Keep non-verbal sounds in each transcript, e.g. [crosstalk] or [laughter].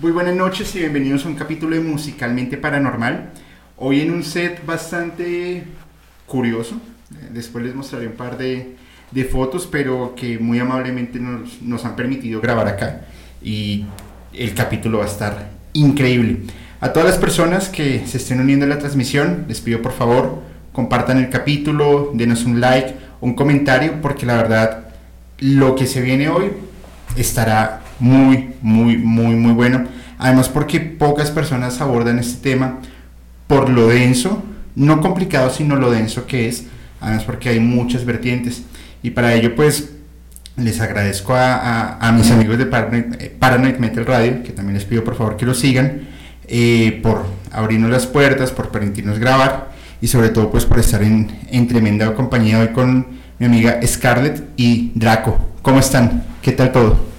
Muy buenas noches y bienvenidos a un capítulo de Musicalmente Paranormal. Hoy en un set bastante curioso. Eh, después les mostraré un par de, fotos, pero que muy amablemente nos, nos, han permitido grabar acá. Y el capítulo va a estar increíble. A todas las personas que se estén uniendo a la transmisión, les pido por favor compartan el capítulo, denos un like, un comentario, porque la verdad lo que se viene hoy estará muy, muy, muy, muy bueno. Además porque pocas personas abordan este tema por lo denso, no complicado, sino lo denso que es. Además porque hay muchas vertientes. Y para ello pues les agradezco a, mis amigos de eh, Paranoid, Metal Radio, que también les pido por favor que lo sigan, eh, por abrirnos las puertas, por permitirnos grabar y sobre todo pues por estar en, en tremenda compañía hoy con mi amiga Scarlett y Draco. ¿Cómo están? ¿Qué tal todo?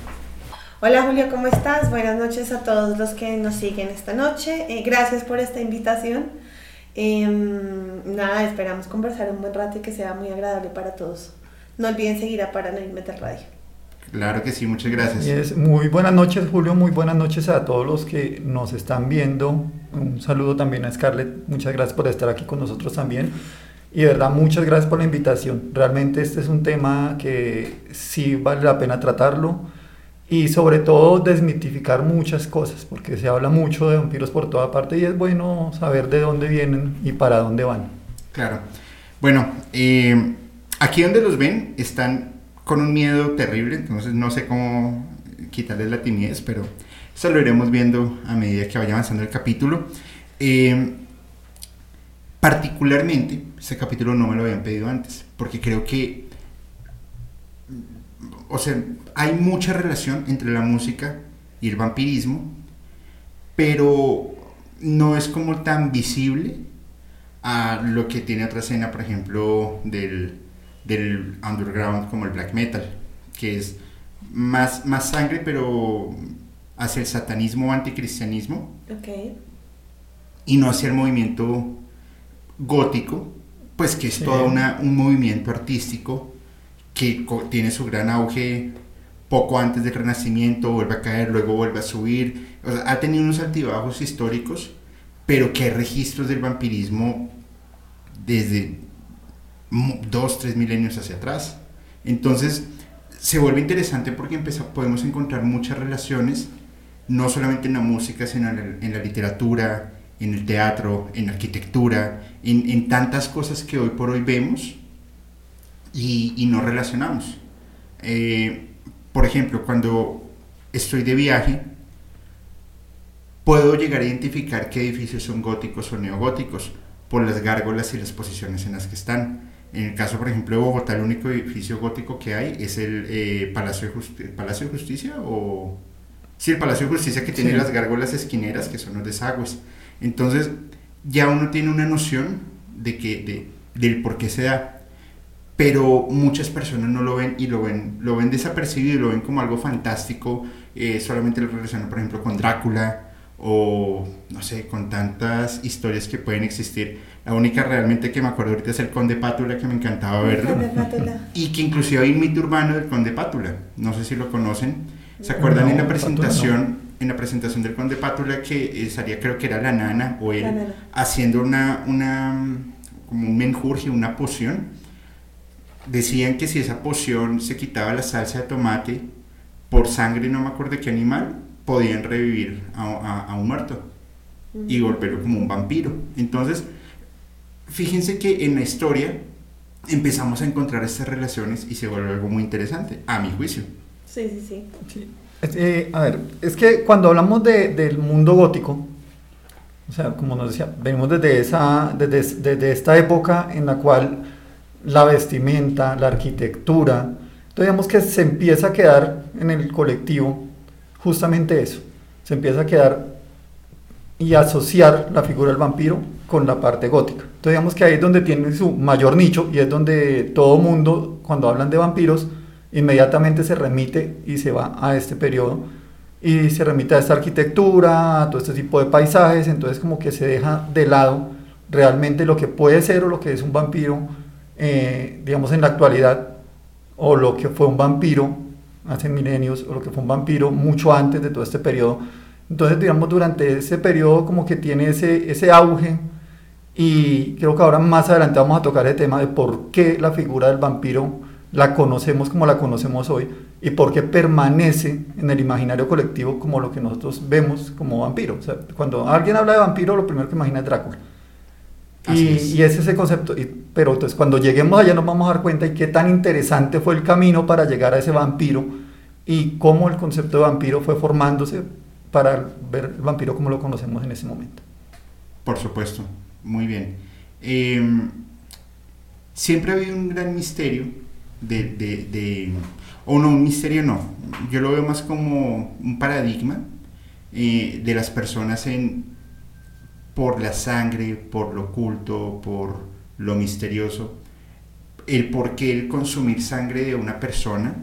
Hola Julio, ¿cómo estás? Buenas noches a todos los que nos siguen esta noche. Eh, gracias por esta invitación. Em, nada, esperamos conversar un buen rato y que sea muy agradable para todos. No olviden seguir a Paranoid Metal Radio. Claro que sí, muchas gracias. Es, muy buenas noches Julio, muy buenas noches a todos los que nos están viendo. Un saludo también a Scarlett, muchas gracias por estar aquí con nosotros también. Y de verdad, muchas gracias por la invitación. Realmente este es un tema que sí vale la pena tratarlo y sobre todo desmitificar muchas cosas, porque se habla mucho de vampiros por toda parte y es bueno saber de dónde vienen y para dónde van. Claro. Bueno, eh, aquí donde los ven están con un miedo terrible, entonces no sé cómo quitarles la timidez, pero eso lo iremos viendo a medida que vaya avanzando el capítulo. Eh, particularmente, este capítulo no me lo habían pedido antes, porque creo que o sea, hay mucha relación entre la música y el vampirismo, pero no es como tan visible a lo que tiene otra escena, por ejemplo, del, del underground como el black metal, que es más, más sangre, pero hacia el satanismo o anticristianismo. Okay. Y no hacia el movimiento gótico, pues que es todo una, un movimiento artístico que tiene su gran auge poco antes del Renacimiento, vuelve a caer, luego vuelve a subir. ha tenido unos altibajos históricos, pero que hay registros del vampirismo desde dos, tres milenios hacia atrás. Entonces, se vuelve interesante porque podemos encontrar muchas relaciones, no solamente en la música, sino en la, literatura, en el teatro, en la arquitectura, en, en tantas cosas que hoy por hoy vemos y, y no relacionamos. Eh, por ejemplo, cuando estoy de viaje, puedo llegar a identificar qué edificios son góticos o neogóticos por las gárgolas y las posiciones en las que están. En el caso, por ejemplo, de Bogotá, el único edificio gótico que hay es el eh, Palacio, de Palacio de Justicia o... Sí, el Palacio de Justicia que tiene las gárgolas esquineras, que son los desagües. Entonces, ya uno tiene una noción de que, de, del por qué se da pero muchas personas no lo ven y lo ven, lo ven desapercibido y lo ven como algo fantástico, eh, solamente lo relacionan por ejemplo con Drácula o no sé, con tantas historias que pueden existir. La única realmente que me acuerdo ahorita es el Conde Pátula, que me encantaba verlo. [laughs] Y que inclusive hay un mito urbano del Conde Pátula, no sé si lo conocen. ¿Se acuerdan en la presentación? En la presentación del Conde Pátula que salía creo que era la nana o él haciendo una, una como un menjurje, una poción. Decían que si esa poción se quitaba la salsa de tomate por sangre, no me acuerdo de qué animal, podían revivir a, un muerto y volverlo como un vampiro. Entonces, fíjense que en la historia empezamos a encontrar estas relaciones y se vuelve algo muy interesante, a mi juicio. Sí, sí, sí. sí. Eh, a ver, es que cuando hablamos de, del mundo gótico, o sea, como nos decía, venimos desde, esa, desde, desde esta época en la cual la vestimenta, la arquitectura, entonces digamos que se empieza a quedar en el colectivo justamente eso, se empieza a quedar y asociar la figura del vampiro con la parte gótica. Entonces digamos que ahí es donde tiene su mayor nicho y es donde todo mundo, cuando hablan de vampiros, inmediatamente se remite y se va a este periodo y se remite a esta arquitectura, a todo este tipo de paisajes, entonces como que se deja de lado realmente lo que puede ser o lo que es un vampiro, eh, digamos en la actualidad, o lo que fue un vampiro hace milenios, o lo que fue un vampiro mucho antes de todo este periodo. Entonces, digamos, durante ese periodo como que tiene ese, ese auge y creo que ahora más adelante vamos a tocar el tema de por qué la figura del vampiro la conocemos como la conocemos hoy y por qué permanece en el imaginario colectivo como lo que nosotros vemos como vampiro. O sea, cuando alguien habla de vampiro, lo primero que imagina es Drácula. Y, y, es ese concepto, pero entonces cuando lleguemos allá nos vamos a dar cuenta y qué tan interesante fue el camino para llegar a ese vampiro y cómo el concepto de vampiro fue formándose para ver el vampiro como lo conocemos en ese momento. Por supuesto, muy bien. Em, siempre ha habido un gran misterio de, de, o no, un misterio no, yo lo veo más como un paradigma eh, de las personas en, por la sangre, por lo oculto, por lo misterioso, el por qué el consumir sangre de una persona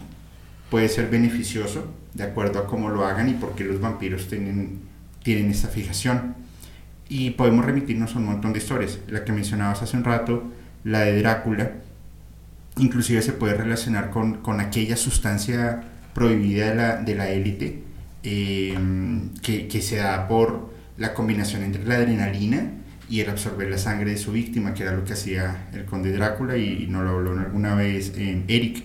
puede ser beneficioso, de acuerdo a cómo lo hagan y por qué los vampiros tienen, tienen esta fijación. Y podemos remitirnos a un montón de historias. La que mencionabas hace un rato, la de Drácula, inclusive se puede relacionar con, con aquella sustancia prohibida de la, de la élite em, que, que, se da por la combinación entre la adrenalina y el absorber la sangre de su víctima, que era lo que hacía el conde Drácula y, no lo habló alguna vez eh, Eric.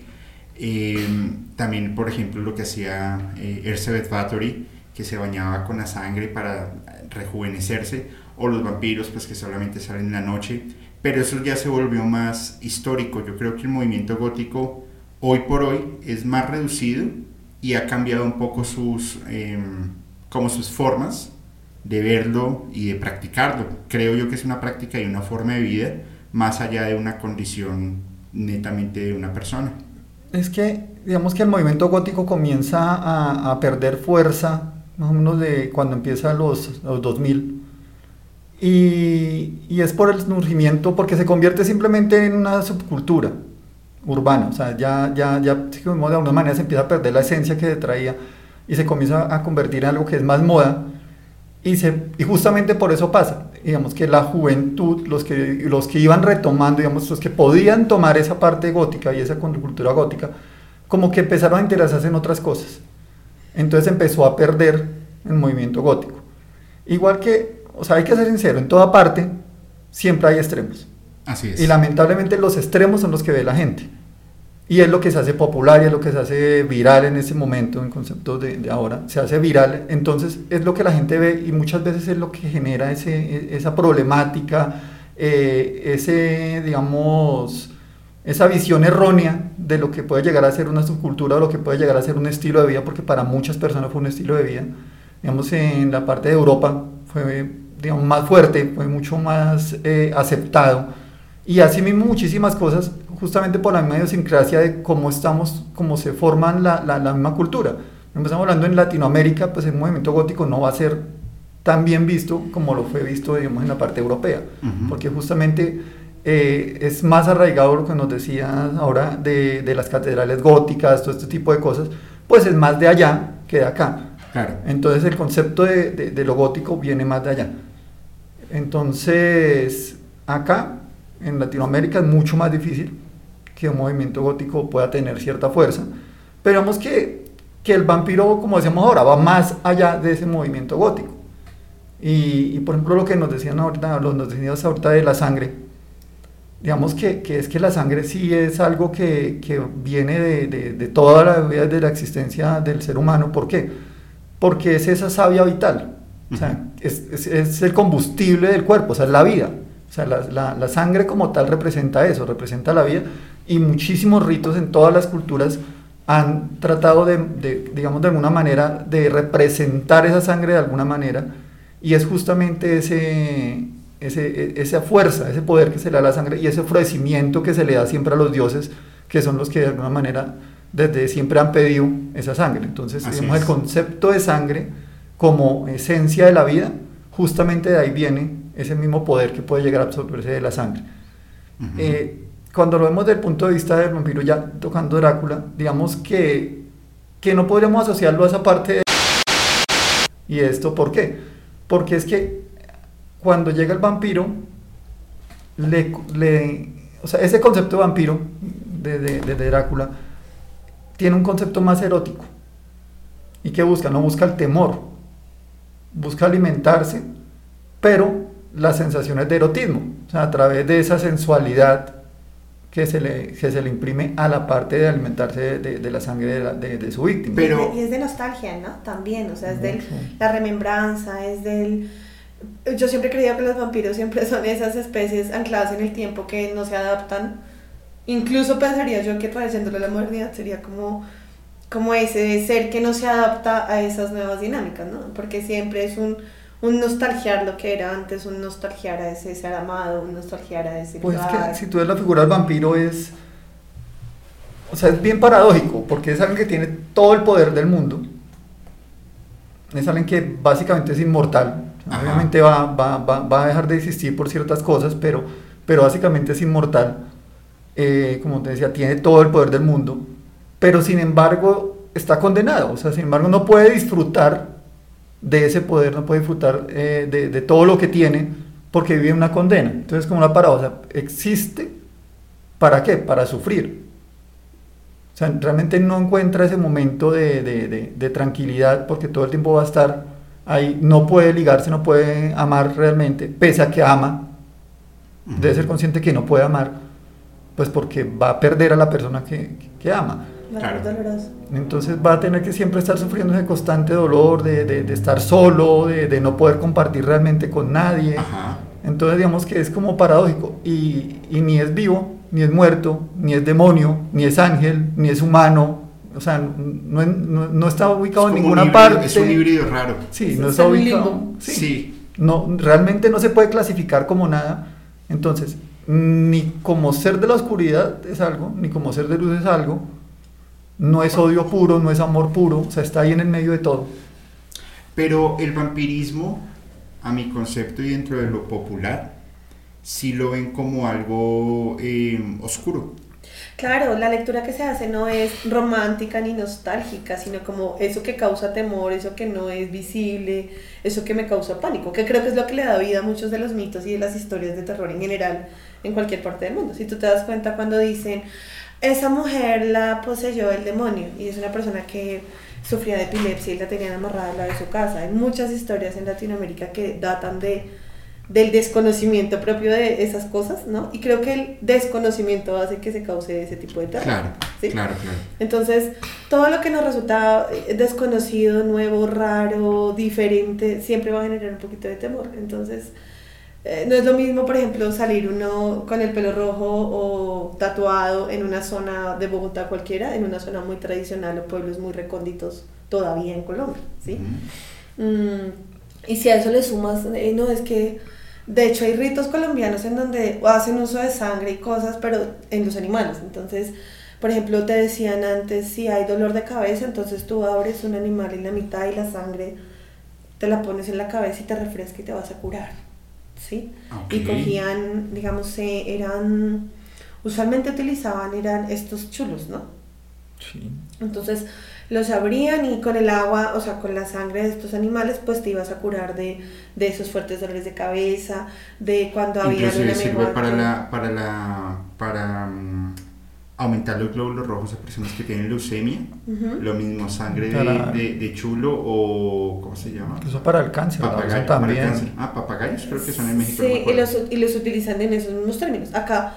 Em, también, por ejemplo, lo que hacía eh, Elizabeth Bathory, que se bañaba con la sangre para rejuvenecerse, o los vampiros, pues que solamente salen en la noche pero eso ya se volvió más histórico. Yo creo que el movimiento gótico hoy por hoy es más reducido y ha cambiado un poco sus, em, como sus formas de verlo y de practicarlo. Creo yo que es una práctica y una forma de vida más allá de una condición netamente de una persona. Es que, digamos que el movimiento gótico comienza a, perder fuerza más o menos de cuando empieza los, los 2000 y, y, es por el surgimiento, porque se convierte simplemente en una subcultura urbana, o sea, ya, ya, ya de alguna manera se empieza a perder la esencia que traía y se comienza a convertir en algo que es más moda y, se, y justamente por eso pasa, digamos que la juventud, los que, los que iban retomando, digamos, los que podían tomar esa parte gótica y esa cultura gótica, como que empezaron a interesarse en otras cosas. Entonces empezó a perder el movimiento gótico. Igual que o sea, hay que ser sincero, en toda parte siempre hay extremos. Así es. Y lamentablemente los extremos son los que ve la gente. Y es lo que se hace popular y es lo que se hace viral en ese momento, en concepto de, de, ahora, se hace viral. Entonces es lo que la gente ve y muchas veces es lo que genera ese, e, esa problemática, eh, ese, digamos, esa visión errónea de lo que puede llegar a ser una subcultura o lo que puede llegar a ser un estilo de vida, porque para muchas personas fue un estilo de vida. Digamos, en la parte de Europa fue digamos, más fuerte, fue mucho más eh, aceptado. Y asimismo muchísimas cosas, justamente por la misma idiosincrasia de cómo estamos, cómo se forman la, la, la misma cultura. Estamos hablando en Latinoamérica, pues el movimiento gótico no va a ser tan bien visto como lo fue visto, digamos, en la parte europea, porque justamente eh, es más arraigado lo que nos decía ahora de, de, las catedrales góticas, todo este tipo de cosas, pues es más de allá que de acá. Claro. Entonces el concepto de, de, de lo gótico viene más de allá. Entonces, acá, en Latinoamérica, es mucho más difícil que un movimiento gótico pueda tener cierta fuerza. Pero vemos que, que el vampiro, como decíamos ahora, va más allá de ese movimiento gótico. Y, y por ejemplo, lo que nos decían ahorita, nos decían ahorita de la sangre, digamos que, que, es que la sangre sí es algo que, que viene de, de, de, toda la vida de la existencia del ser humano. ¿Por qué? Porque es esa savia vital, o sea, es, es, es, el combustible del cuerpo, o sea, es la vida. O sea, la, la, la, sangre como tal representa eso, representa la vida y muchísimos ritos en todas las culturas han tratado de, de, digamos, de alguna manera, de representar esa sangre de alguna manera y es justamente ese, ese, esa fuerza, ese poder que se le da a la sangre y ese ofrecimiento que se le da siempre a los dioses, que son los que de alguna manera desde siempre han pedido esa sangre. Entonces, digamos, el concepto de sangre como esencia de la vida, justamente de ahí viene ese mismo poder que puede llegar a absorberse de la sangre. Uh -huh. eh, cuando lo vemos desde el punto de vista del vampiro, ya tocando Drácula, digamos que, que no podríamos asociarlo a esa parte de... ¿Y esto por qué? Porque es que cuando llega el vampiro, le, le, o sea, ese concepto de vampiro de, de, de, Drácula tiene un concepto más erótico. ¿Y qué busca? No busca el temor, busca alimentarse, pero las sensaciones de erotismo, o sea, a través de esa sensualidad que se le, que se le imprime a la parte de alimentarse de, de la sangre de, la, de, su víctima. Pero, y es de nostalgia, ¿no? También, o sea, es de la remembranza, es del yo siempre he creído que los vampiros siempre [laughs] son esas especies ancladas en el tiempo que no se adaptan. Incluso pensaría yo que trayéndolo a la modernidad sería como, como ese ser que no se adapta a esas nuevas dinámicas, ¿no? Porque siempre es un, un nostalgiar lo que era antes, un nostalgiar a ese ser amado, un nostalgiar a ese Pues lugar. que si tú ves la figura del vampiro es... O sea, es bien paradójico, porque es alguien que tiene todo el poder del mundo. Es alguien que básicamente es inmortal, Ajá. Obviamente va, va, va, va, a dejar de existir por ciertas cosas, pero, pero básicamente es inmortal. Eh, como te decía, tiene todo el poder del mundo, pero sin embargo está condenado. O sea, sin embargo no puede disfrutar de ese poder, no puede disfrutar eh, de, de, todo lo que tiene porque vive una condena. Entonces, como una paradoja, existe ¿para qué? Para sufrir. O sea, realmente no encuentra ese momento de, de, de tranquilidad porque todo el tiempo va a estar ahí no puede ligarse, no puede amar realmente, pese a que ama, debe ser consciente que no puede amar, pues porque va a perder a la persona que, que ama. Claro. Entonces va a tener que siempre estar sufriendo ese constante dolor de, de, de estar solo, de, de, no poder compartir realmente con nadie. Ajá. Entonces digamos que es como paradójico y, y ni es vivo, ni es muerto, ni es demonio, ni es ángel, ni es humano, o sea, no, no, no está ubicado en ninguna híbrido, parte. Es un híbrido raro. Sí, no está ubicado. Sí. sí. No, realmente no se puede clasificar como nada. Entonces, ni como ser de la oscuridad es algo, ni como ser de luz es algo. No es odio puro, no es amor puro. O sea, está ahí en el medio de todo. Pero el vampirismo, a mi concepto y dentro de lo popular, sí lo ven como algo eh, oscuro. Claro, la lectura que se hace no es romántica ni nostálgica, sino como eso que causa temor, eso que no es visible, eso que me causa pánico, que creo que es lo que le da vida a muchos de los mitos y de las historias de terror en general en cualquier parte del mundo. Si tú te das cuenta cuando dicen, esa mujer la poseyó el demonio y es una persona que sufría de epilepsia y la tenían amarrada a la de su casa. Hay muchas historias en Latinoamérica que datan de del desconocimiento propio de esas cosas, ¿no? Y creo que el desconocimiento hace que se cause ese tipo de terror. Claro, ¿sí? claro, claro. Entonces, todo lo que nos resulta desconocido, nuevo, raro, diferente, siempre va a generar un poquito de temor. Entonces, eh, no es lo mismo, por ejemplo, salir uno con el pelo rojo o tatuado en una zona de Bogotá cualquiera, en una zona muy tradicional o pueblos muy recónditos todavía en Colombia, ¿sí? Uh -huh. mm, y si a eso le sumas, eh, no, es que de hecho, hay ritos colombianos en donde hacen uso de sangre y cosas, pero en los animales. Entonces, por ejemplo, te decían antes, si hay dolor de cabeza, entonces tú abres un animal en la mitad y la sangre te la pones en la cabeza y te refresca y te vas a curar. ¿Sí? Okay. Y cogían, digamos, eh, eran, usualmente utilizaban, eran estos chulos, ¿no? Sí. Entonces, los abrían y con el agua, o sea, con la sangre de estos animales, pues te ibas a curar de, de esos fuertes dolores de cabeza, de cuando había una sirve para la, para la, para um, aumentar los glóbulos rojos a personas que tienen leucemia, uh -huh. lo mismo sangre de, de, de, chulo o, ¿cómo se llama? Eso para el cáncer, Papagayo, eso también. Para el cáncer. Ah, papagayos creo que son en México. Sí, no y, los, y los utilizan en esos mismos términos. Acá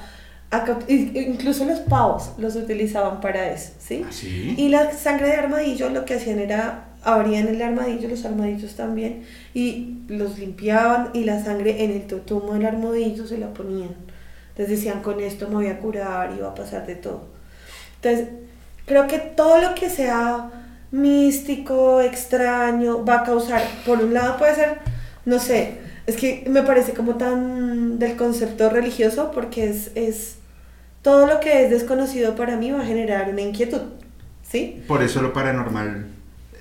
Acá- incluso los pavos los utilizaban para eso, ¿sí? ¿Ah, sí? Y la sangre de armadillo lo que hacían era abrían el armadillo, los armadillos también, y los limpiaban y la sangre en el totumo del armadillo se la ponían. Entonces decían, con esto me voy a curar y va a pasar de todo. Entonces, creo que todo lo que sea místico, extraño, va a causar, por un lado puede ser, no sé, es que me parece como tan del concepto religioso porque es, es todo lo que es desconocido para mí va a generar una inquietud, ¿sí? Por eso lo paranormal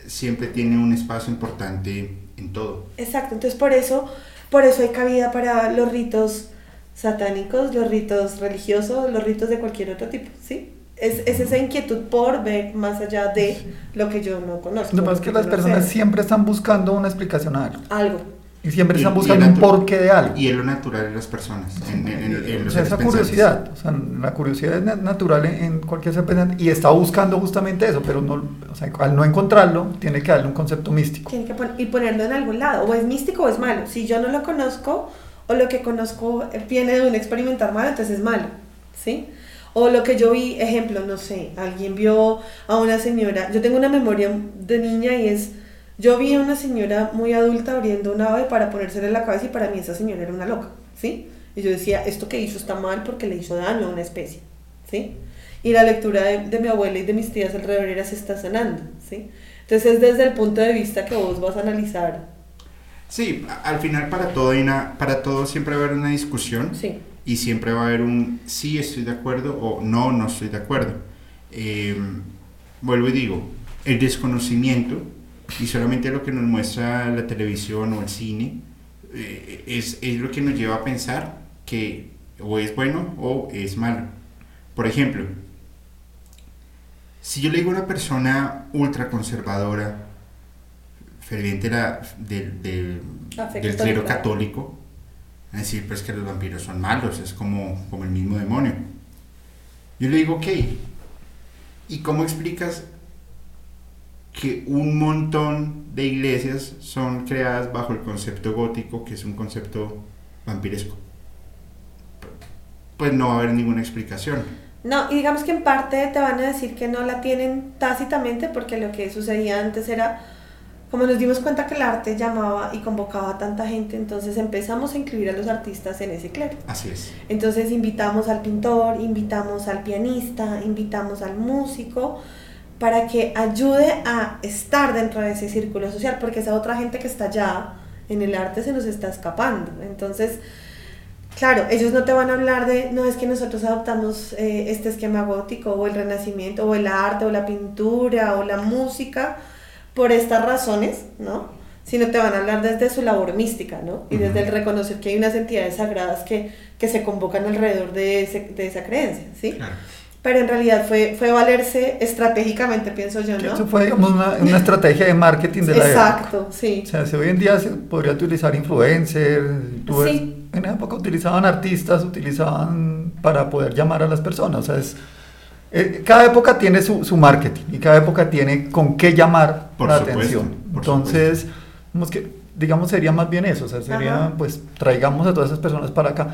siempre tiene un espacio importante en todo. Exacto, entonces por eso, por eso hay cabida para los ritos satánicos, los ritos religiosos, los ritos de cualquier otro tipo, ¿sí? Es, es esa inquietud por ver más allá de lo que yo no conozco. Lo que pasa es que las personas sé. siempre están buscando una explicación a algo. Algo. Y siempre Y- están buscando un porqué de algo. Y es lo natural de las personas. En, en- en- en O sea, esa curiosidad, o sea, la curiosidad es na- natural en, en cualquier ser pensante y está buscando justamente eso, pero no, o sea, al no encontrarlo, tiene que darle un concepto místico. Tiene que pon- y ponerlo en algún lado, o es místico o es malo. Si yo no lo conozco, o lo que conozco viene de un experimentar malo, entonces es malo, ¿sí? O lo que yo vi, ejemplo, no sé, alguien vio a una señora, yo tengo una memoria de niña y es, yo vi a una señora muy adulta abriendo un ave para ponérsela en la cabeza y para mí esa señora era una loca, ¿sí? Y yo decía, esto que hizo está mal porque le hizo daño a una especie, ¿sí? Y la lectura de, de mi abuela y de mis tías alrededor era se está sanando, ¿sí? Entonces es desde el punto de vista que vos vas a analizar, Sí, al final para todo, hay una, para todo siempre va a haber una discusión sí. y siempre va a haber un sí estoy de acuerdo o no, no estoy de acuerdo. Eh, vuelvo y digo, el desconocimiento y solamente lo que nos muestra la televisión o el cine eh, es, es lo que nos lleva a pensar que o es bueno o es malo. Por ejemplo, si yo le digo a una persona ultra conservadora, ferviente la- del, del, del clero católico, a decir pues que los vampiros son malos, es como, como el mismo demonio. Yo le digo, ok, ¿y cómo explicas que un montón de iglesias son creadas bajo el concepto gótico, que es un concepto vampiresco? Pues no va a haber ninguna explicación. No, y digamos que en parte te van a decir que no la tienen tácitamente porque lo que sucedía antes era, como nos dimos cuenta que el arte llamaba y convocaba a tanta gente, entonces empezamos a incluir a los artistas en ese clero. Así es. Entonces invitamos al pintor, invitamos al pianista, invitamos al músico para que ayude a estar dentro de ese círculo social, porque esa otra gente que está allá en el arte se nos está escapando. Entonces, claro, ellos no te van a hablar de, no es que nosotros adoptamos eh, este esquema gótico o el renacimiento o el arte o la pintura o la música por estas razones, ¿no? Sino te van a hablar desde su labor mística, ¿no? Y desde el reconocer que hay unas entidades sagradas que, que se convocan alrededor de, ese- de esa creencia, ¿sí? Claro. Pero en realidad fue, fue valerse estratégicamente, pienso yo, ¿no? Eso fue, digamos, una, una estrategia de marketing de la época. Exacto, sí. O sea, si hoy en día se podría utilizar influencers, tú ves- Sí. en esa época utilizaban artistas, utilizaban para poder llamar a las personas. O sea, es, eh, cada época tiene su, su marketing y cada época tiene con qué llamar Por la supuesto, atención. por Entonces, digamos que, digamos, sería más bien eso. O sea, sería, Ajá. pues, traigamos a todas esas personas para acá.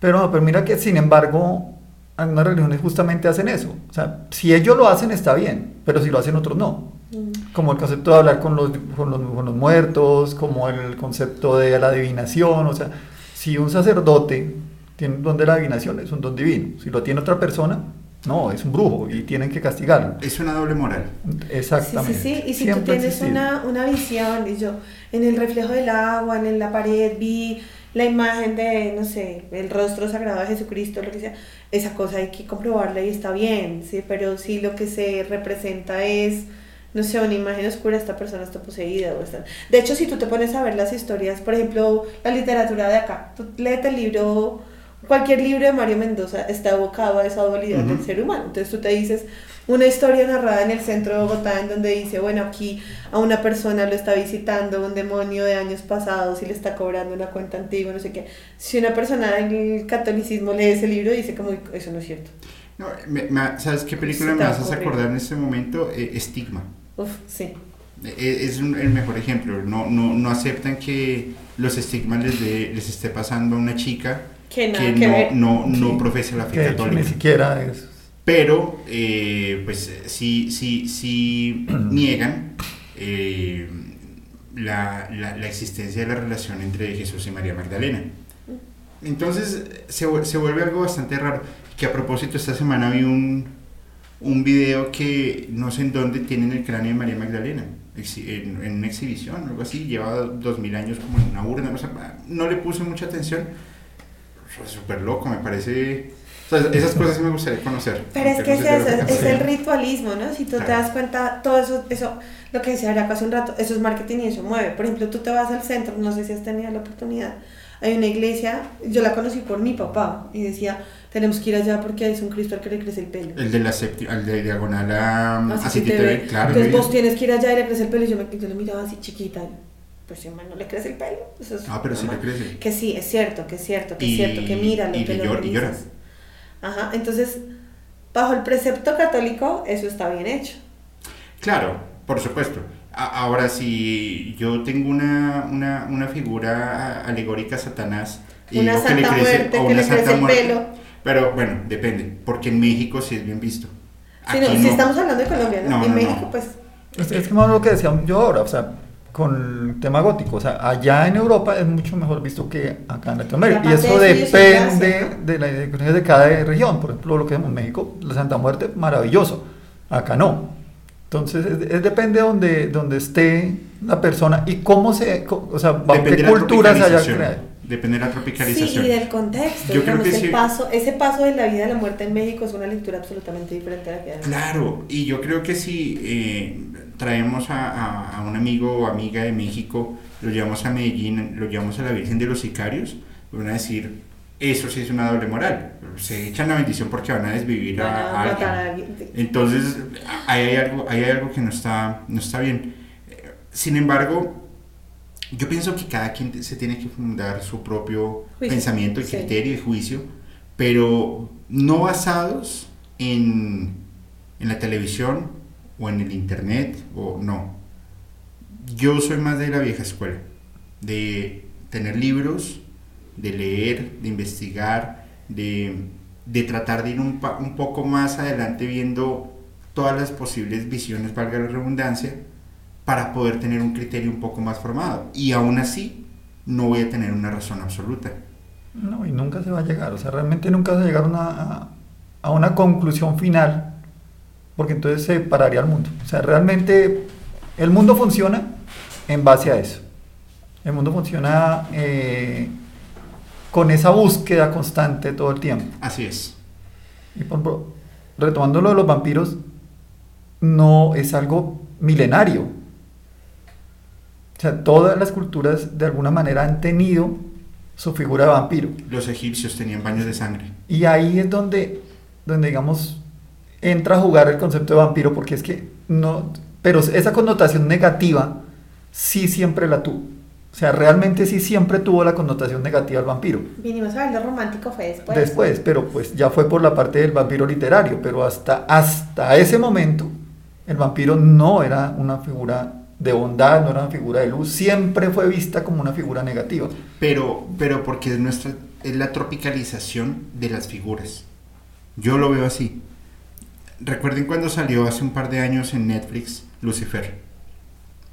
Pero, no, pero mira que, sin embargo, algunas religiones justamente hacen eso. O sea, si ellos lo hacen está bien, pero si lo hacen otros no Mm. como el concepto de hablar con los, con los, con los muertos, como el concepto de la adivinación, o sea, si un sacerdote tiene un don de la adivinación, es un don divino, si lo tiene otra persona, no, es un brujo y tienen que castigarlo. Es una doble moral. Exactamente. Sí, sí, sí. Y si Siempre tú tienes una, una visión, y yo en el reflejo del agua, en la pared, vi la imagen de, no sé, el rostro sagrado de Jesucristo, lo que sea, esa cosa hay que comprobarla y está bien, ¿sí? Pero si lo que se representa es, no sé, una imagen oscura, esta persona está poseída o está... De hecho, si tú te pones a ver las historias, por ejemplo, la literatura de acá, tú léete el libro, cualquier libro de Mario Mendoza está evocado a esa dualidad Ujú. del ser humano. Entonces tú te dices, una historia narrada en el centro de Bogotá en donde dice, bueno, aquí a una persona lo está visitando un demonio de años pasados y le está cobrando una cuenta antigua, no sé qué. Si una persona del catolicismo lee ese libro, dice como, "Uy, eso no es cierto. No, me- me- ¿Sabes qué película me haces acordar en este momento? Eh, Estigma. Uf, sí. Eh, Es un- el mejor ejemplo. No, no, no aceptan que los estigmas les, de- les esté pasando a una chica Que nada que que no, ver. no, no Sí, profesa la fe que católica. ni siquiera es... Pero, eh, pues sí, sí, sí [clears throat] niegan eh, la, la- la existencia de la relación entre Jesús y María Magdalena. Entonces se, se vuelve algo bastante raro. Que a propósito, esta semana vi un, un video que no sé en dónde tienen el cráneo de María Magdalena. En, en una exhibición, algo así. Lleva dos mil años como en una urna. o sea, no le puse mucha atención. Fue Súper loco, me parece. o sea, esas cosas me gustaría conocer. Pero es que no es sé eso, que es sea. el ritualismo, ¿no? Si tú te Claro. das cuenta, todo eso, eso, lo que decía Araco hace un rato, eso es marketing y eso mueve. Por ejemplo, tú te vas al centro, no sé si has tenido la oportunidad, hay una iglesia, yo la conocí por mi papá, y decía, tenemos que ir allá porque es un Cristo al que le crece el pelo. El de la séptima, el de diagonal a Así a City te TV, ve. claro. Entonces vos tienes que ir allá y le crece el pelo, y yo, me, yo le miraba así chiquita, y, pues si no le crece el pelo. Eso es Ah, pero sí le normal. crece. Que sí, es cierto, que es cierto, que Y- es cierto, que mira, y que le lo y llora. Ajá, entonces, bajo el precepto católico, eso está bien hecho. Claro, por supuesto. A- Ahora, si yo tengo una, una, una figura alegórica Satanás y Una digo que le santa crece, muerte, o que una le santa crece el muerte, pelo. Pero bueno, depende, porque en México sí es bien visto. Sí, no, Aquí si no. estamos hablando de Colombia, ¿no? No, en no, México, no. pues, Es, es como lo que decía yo ahora, o sea, con el tema gótico, o sea, allá en Europa es mucho mejor visto que acá en Latinoamérica. Y Y eso de depende de la idiosincrasia de cada región. Por ejemplo, lo que vemos en México, la Santa Muerte, maravilloso. Acá no. Entonces, es, es depende de donde, donde esté la persona y cómo se, o sea, bajo qué cultura se haya creado. Depende de la sí, tropicalización. y del contexto. Yo creo que el sí. paso, ese paso de la vida a la muerte en México es una lectura absolutamente diferente a la que hay. Claro, y yo creo que si eh, traemos a, a- a un amigo o amiga de México, lo llevamos a Medellín, lo llevamos a la Virgen de los Sicarios, van a decir, eso sí es una doble moral. Se echan la bendición porque van a desvivir Van a, a a matar a alguien. alguien. Entonces, ahí hay algo, ahí hay algo que no está, no está bien. Sin embargo, yo pienso que cada quien se tiene que fundar su propio Juicio, pensamiento y sí. criterio y juicio, pero no basados en, en la televisión o en el internet o no. Yo soy más de la vieja escuela, de tener libros, de leer, de investigar, de, de tratar de ir un, un poco más adelante viendo todas las posibles visiones, valga la redundancia, para poder tener un criterio un poco más formado. Y aún así, no voy a tener una razón absoluta. No, y nunca se va a llegar, o sea, realmente nunca se va a llegar a una, a- una conclusión final, porque entonces se pararía el mundo. O sea, realmente el mundo funciona en base a eso. El mundo funciona eh, con esa búsqueda constante todo el tiempo. Así es. Y por retomando lo de los vampiros, no es algo milenario. O sea, todas las culturas de alguna manera han tenido su figura de vampiro. Los egipcios tenían baños de sangre. Y ahí es donde, donde digamos, entra a jugar el concepto de vampiro, porque es que no, pero esa connotación negativa sí siempre la tuvo. O sea, realmente sí siempre tuvo la connotación negativa el vampiro. Vinimos a ver lo romántico fue después. Después, pero pues ya fue por la parte del vampiro literario, pero hasta, hasta ese momento el vampiro no era una figura de bondad, no era una figura de luz, siempre fue vista como una figura negativa. Pero, pero porque es, nuestra, es la tropicalización de las figuras. Yo lo veo así. Recuerden cuando salió hace un par de años en Netflix Lucifer,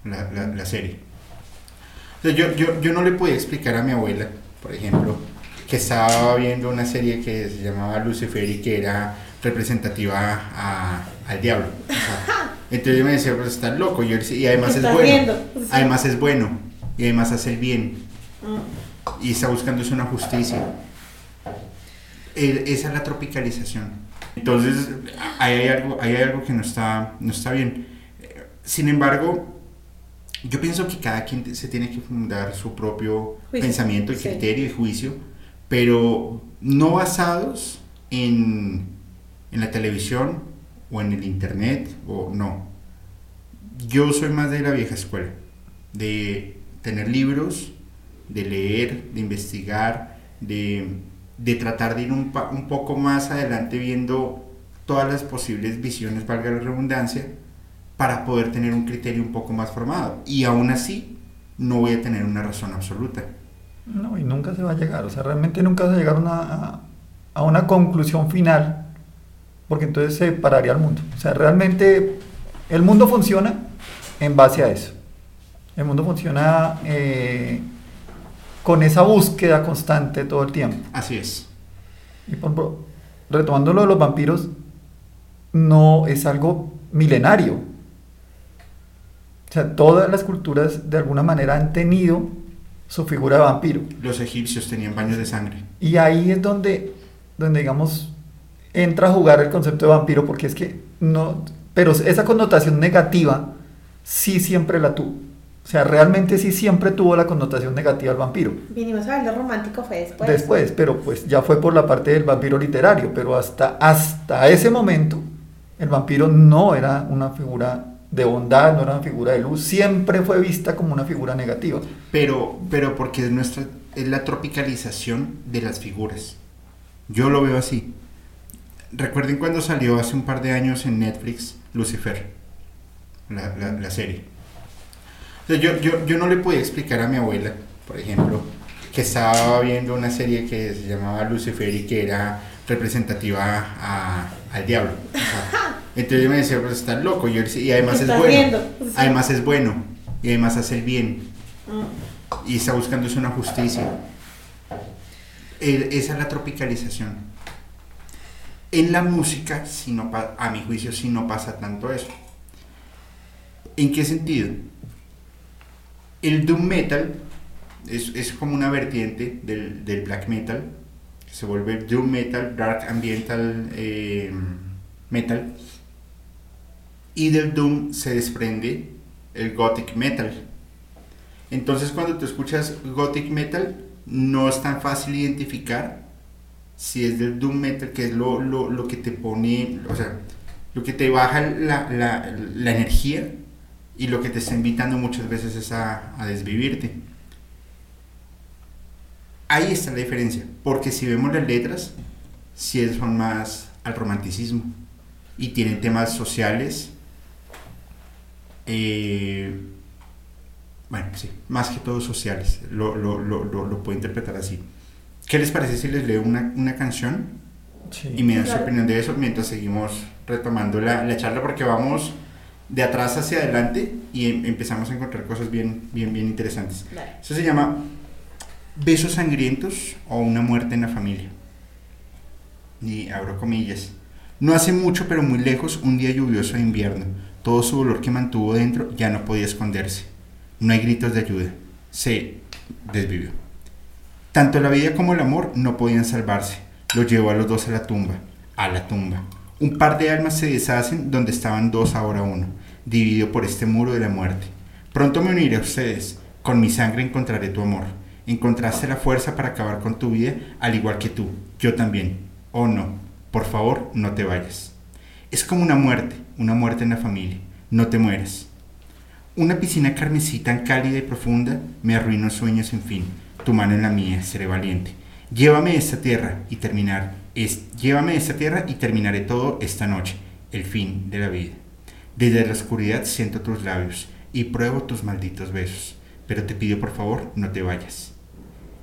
la, la- serie. Yo, yo, yo no le podía explicar a mi abuela, por ejemplo, que estaba viendo una serie que se llamaba Lucifer y que era representativa a- al diablo. O entonces yo me decía, pues estás loco. Y, yo y además es bueno. viendo. Además es bueno. Y además hace el bien Mm. y está buscando es una justicia. El- esa es la tropicalización. Entonces, ahí hay algo, ahí hay algo que no está, no está bien. Sin embargo, yo pienso que cada quien se tiene que fundar su propio Juicio, pensamiento y sí. criterio y juicio, pero no basados en, en la televisión o en el internet o no. Yo soy más de la vieja escuela, de tener libros, de leer, de investigar, de, de tratar de ir un, un poco más adelante viendo todas las posibles visiones, valga la redundancia, para poder tener un criterio un poco más formado. Y aún así, no voy a tener una razón absoluta. No, y nunca se va a llegar, o sea, realmente nunca se va a llegar una, a una conclusión final, porque entonces se pararía el mundo. O sea, realmente el mundo funciona en base a eso. El mundo funciona eh, con esa búsqueda constante todo el tiempo. Así es. Y por retomando lo de los vampiros, no es algo milenario. O sea, todas las culturas de alguna manera han tenido su figura de vampiro. Los egipcios tenían baños de sangre. Y ahí es donde, donde digamos, entra a jugar el concepto de vampiro, porque es que no, pero esa connotación negativa sí siempre la tuvo. O sea, realmente sí siempre tuvo la connotación negativa al vampiro. Vinimos a ver lo romántico fue después. Después, pero pues ya fue por la parte del vampiro literario, pero hasta, hasta ese momento el vampiro no era una figura de bondad, no era una figura de luz, siempre fue vista como una figura negativa. Pero, pero porque es nuestra, es la tropicalización de las figuras. Yo lo veo así. Recuerden cuando salió hace un par de años en Netflix Lucifer, la, la, la serie. O sea, yo, yo, yo no le podía explicar a mi abuela, por ejemplo, que estaba viendo una serie que se llamaba Lucifer y que era representativa a, al diablo. O sea, [laughs] entonces yo me decía, pues estás loco. Yo, decía, y además es bueno. viendo. Además es bueno. Y además hace el bien. Mm. Y está buscando es una justicia. El- esa es la tropicalización. En la música, si no a mi juicio, sí no pasa tanto eso. ¿En qué sentido? El doom metal es, es como una vertiente del, del black metal. Se vuelve doom metal, dark ambiental eh, metal. Y del doom se desprende el gothic metal. Entonces cuando tú escuchas gothic metal, no es tan fácil identificar si es del doom metal, que es lo, lo, lo que te pone, o sea, lo que te baja la, la, la energía y lo que te está invitando muchas veces es a, a desvivirte. Ahí está la diferencia, porque si vemos las letras, sí son más al romanticismo y tienen temas sociales. eh, bueno, sí, más que todo sociales, lo, lo, lo, lo puedo interpretar así. ¿Qué les parece si les leo una, una canción Sí. y me dan su opinión de eso mientras seguimos retomando la, la charla? Porque vamos de atrás hacia adelante y em- empezamos a encontrar cosas bien, bien, bien interesantes. Dale. Eso se llama Besos Sangrientos o Una Muerte en la Familia. Y abro comillas. No hace mucho, pero muy lejos, un día lluvioso de invierno. Todo su dolor que mantuvo dentro ya no podía esconderse. No hay gritos de ayuda. Se desvivió. Tanto la vida como el amor no podían salvarse. Lo llevó a los dos a la tumba. A la tumba. Un par de almas se deshacen donde estaban dos ahora uno, dividido por este muro de la muerte. Pronto me uniré a ustedes. Con mi sangre encontraré tu amor. Encontraste la fuerza para acabar con tu vida, al igual que tú. Yo también. Oh no. Por favor, no te vayas. Es como una muerte, una muerte en la familia. No te mueras. Una piscina carmesí tan cálida y profunda me arruinó sueños sin fin. Tu mano en la mía, seré valiente. Llévame a esta tierra y terminar. Es, llévame esta tierra y terminaré todo esta noche, el fin de la vida. Desde la oscuridad siento tus labios y pruebo tus malditos besos. Pero te pido por favor, no te vayas.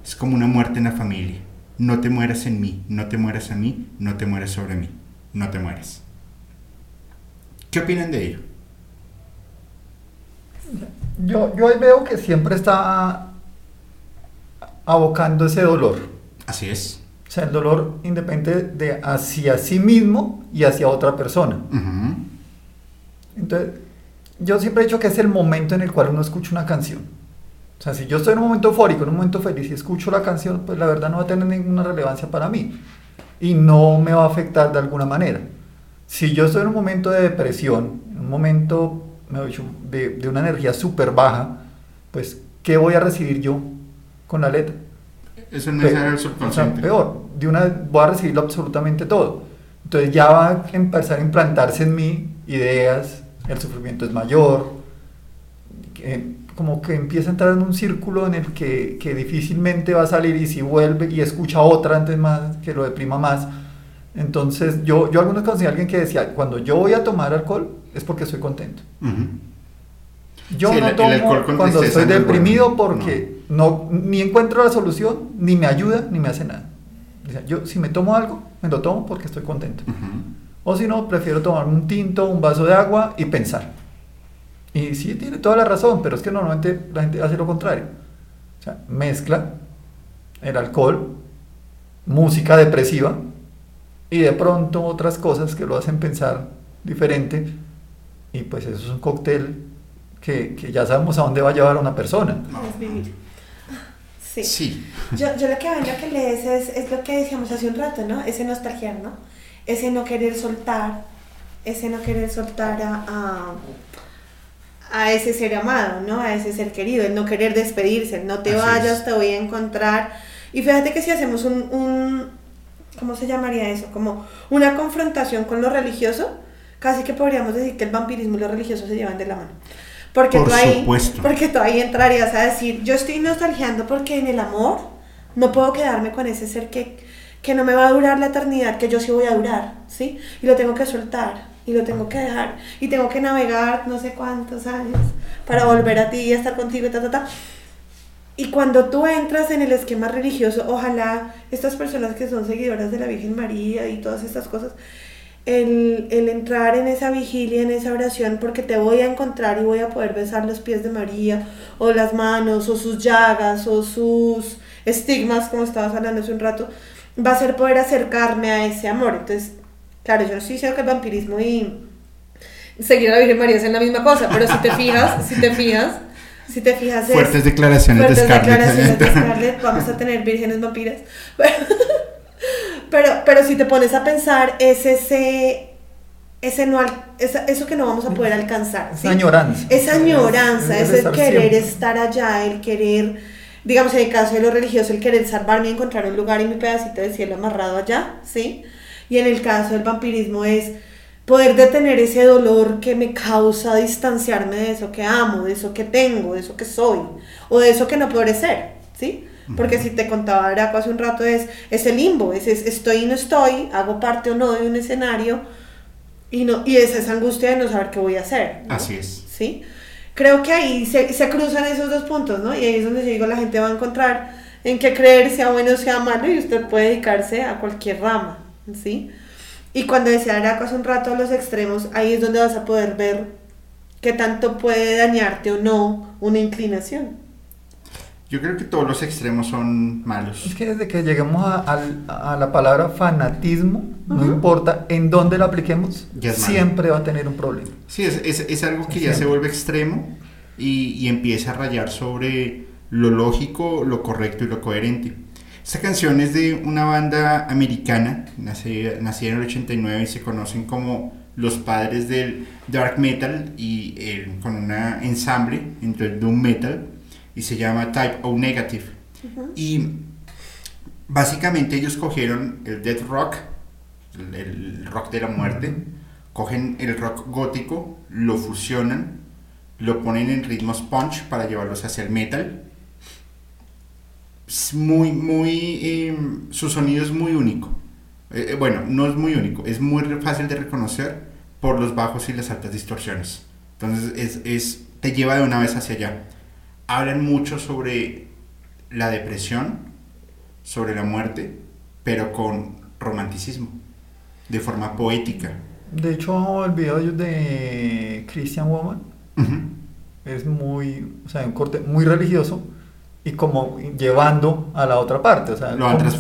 Es como una muerte en la familia. No te mueras en mí, no te mueras a mí, no te mueras sobre mí, no te mueras. ¿Qué opinan de ello? Yo, yo veo que siempre está abocando ese dolor. Así es. O sea, el dolor independiente de hacia sí mismo y hacia otra persona. Ujú. Entonces, yo siempre he dicho que es el momento en el cual uno escucha una canción. O sea, si yo estoy en un momento eufórico, en un momento feliz y escucho la canción, pues la verdad no va a tener ninguna relevancia para mí. Y no me va a afectar de alguna manera. Si yo estoy en un momento de depresión, en un momento de, de una energía súper baja, pues, ¿qué voy a recibir yo con la letra? Eso no es el o sea, subconsciente. peor, de una vez voy a recibirlo absolutamente todo. Entonces ya va a empezar a implantarse en mí ideas, el sufrimiento es mayor, que- como que empieza a entrar en un círculo en el que, que difícilmente va a salir y si vuelve y escucha otra antes más, que lo deprima más. Entonces yo, yo algunos conocí a alguien que decía, cuando yo voy a tomar alcohol es porque estoy contento. Ujú. Yo Sí, no el- el tomo con cuando estoy deprimido porque no, ni encuentro la solución, ni me ayuda, ni me hace nada. yo si me tomo algo, me lo tomo porque estoy contento. O si no, prefiero tomarme un tinto, un vaso de agua y pensar. Y sí, tiene toda la razón, pero es que normalmente la gente hace lo contrario. O sea, mezcla el alcohol, música depresiva y de pronto otras cosas que lo hacen pensar diferente. Y pues eso es un cóctel que, que ya sabemos a dónde va a llevar a una persona. Es vivir. Sí. sí. Yo, yo, lo que vengo que lees es, es, lo que decíamos hace un rato, ¿no? Ese nostalgiar, ¿no? Ese no querer soltar, ese no querer soltar a, a, a, ese ser amado, ¿no? A ese ser querido, el no querer despedirse, no te vayas, te voy a encontrar. Y fíjate que si hacemos un, un, ¿cómo se llamaría eso? Como una confrontación con lo religioso, casi que podríamos decir que el vampirismo y lo religioso se llevan de la mano. Porque tú, ahí, porque tú ahí entrarías a decir, yo estoy nostalgiando porque en el amor no puedo quedarme con ese ser que, que no me va a durar la eternidad, que yo sí voy a durar, ¿sí? Y lo tengo que soltar, y lo tengo que dejar, y tengo que navegar no sé cuántos años para volver a ti y estar contigo y ta, ta, ta. Y cuando tú entras en el esquema religioso, ojalá estas personas que son seguidoras de la Virgen María y todas estas cosas, el, el, entrar en esa vigilia, en esa oración, porque te voy a encontrar y voy a poder besar los pies de María, o las manos, o sus llagas, o sus estigmas, como estabas hablando hace un rato, va a ser poder acercarme a ese amor. Entonces, claro, yo estoy diciendo que el vampirismo y seguir a la Virgen María es la misma cosa, pero si te fijas, si te fijas, si te fijas... Fuertes declaraciones de Scarlett. declaraciones de Scarlett, vamos a tener vírgenes vampiras. [laughs] Pero, pero si te pones a pensar, es ese, ese no, eso que no vamos a poder alcanzar. Esa añoranza. Esa añoranza, es, el querer estar allá, el querer, digamos en el caso de los religiosos, el querer salvarme y encontrar un lugar y mi pedacito de cielo amarrado allá, ¿sí? Y en el caso del vampirismo es poder detener ese dolor que me causa distanciarme de eso que amo, de eso que tengo, de eso que soy, o de eso que no podré ser, ¿sí? Porque si te contaba Araco hace un rato es, es el limbo, es, estoy y no estoy, hago parte o no de un escenario y, no, y es esa angustia de no saber qué voy a hacer. Así es. ¿Sí? Creo que ahí se, se, cruzan esos dos puntos, ¿no? Y ahí es donde yo digo, la gente va a encontrar en qué creer, sea bueno o sea malo, y usted puede dedicarse a cualquier rama, ¿sí? Y cuando decía Araco hace un rato los extremos, ahí es donde vas a poder ver qué tanto puede dañarte o no una inclinación. Yo creo que todos los extremos son malos. Es que desde que lleguemos a, la palabra fanatismo, no importa en dónde la apliquemos, siempre va a tener un problema. Sí, es, es, algo que ya se vuelve extremo y, y, empieza a rayar sobre lo lógico, lo correcto y lo coherente. Esta canción es de una banda americana, nacida, nacida en el 89 y se conocen como los padres del dark metal y eh, con un ensamble entre el doom metal y se llama Type O Negative. Y básicamente ellos cogieron el death rock, el, rock de la muerte, cogen el rock gótico, lo fusionan, lo ponen en ritmos punch para llevarlos hacia el metal. Es muy, muy, em, su sonido es muy único. Eh, eh, bueno, no es muy único, es muy fácil de reconocer por los bajos y las altas distorsiones. Entonces es, es, te lleva de una vez hacia allá hablan mucho sobre la depresión, sobre la muerte, pero con romanticismo, de forma poética. De hecho, el video de Christian Woman es muy, o sea, un corte muy religioso y como llevando a la otra parte, o sea,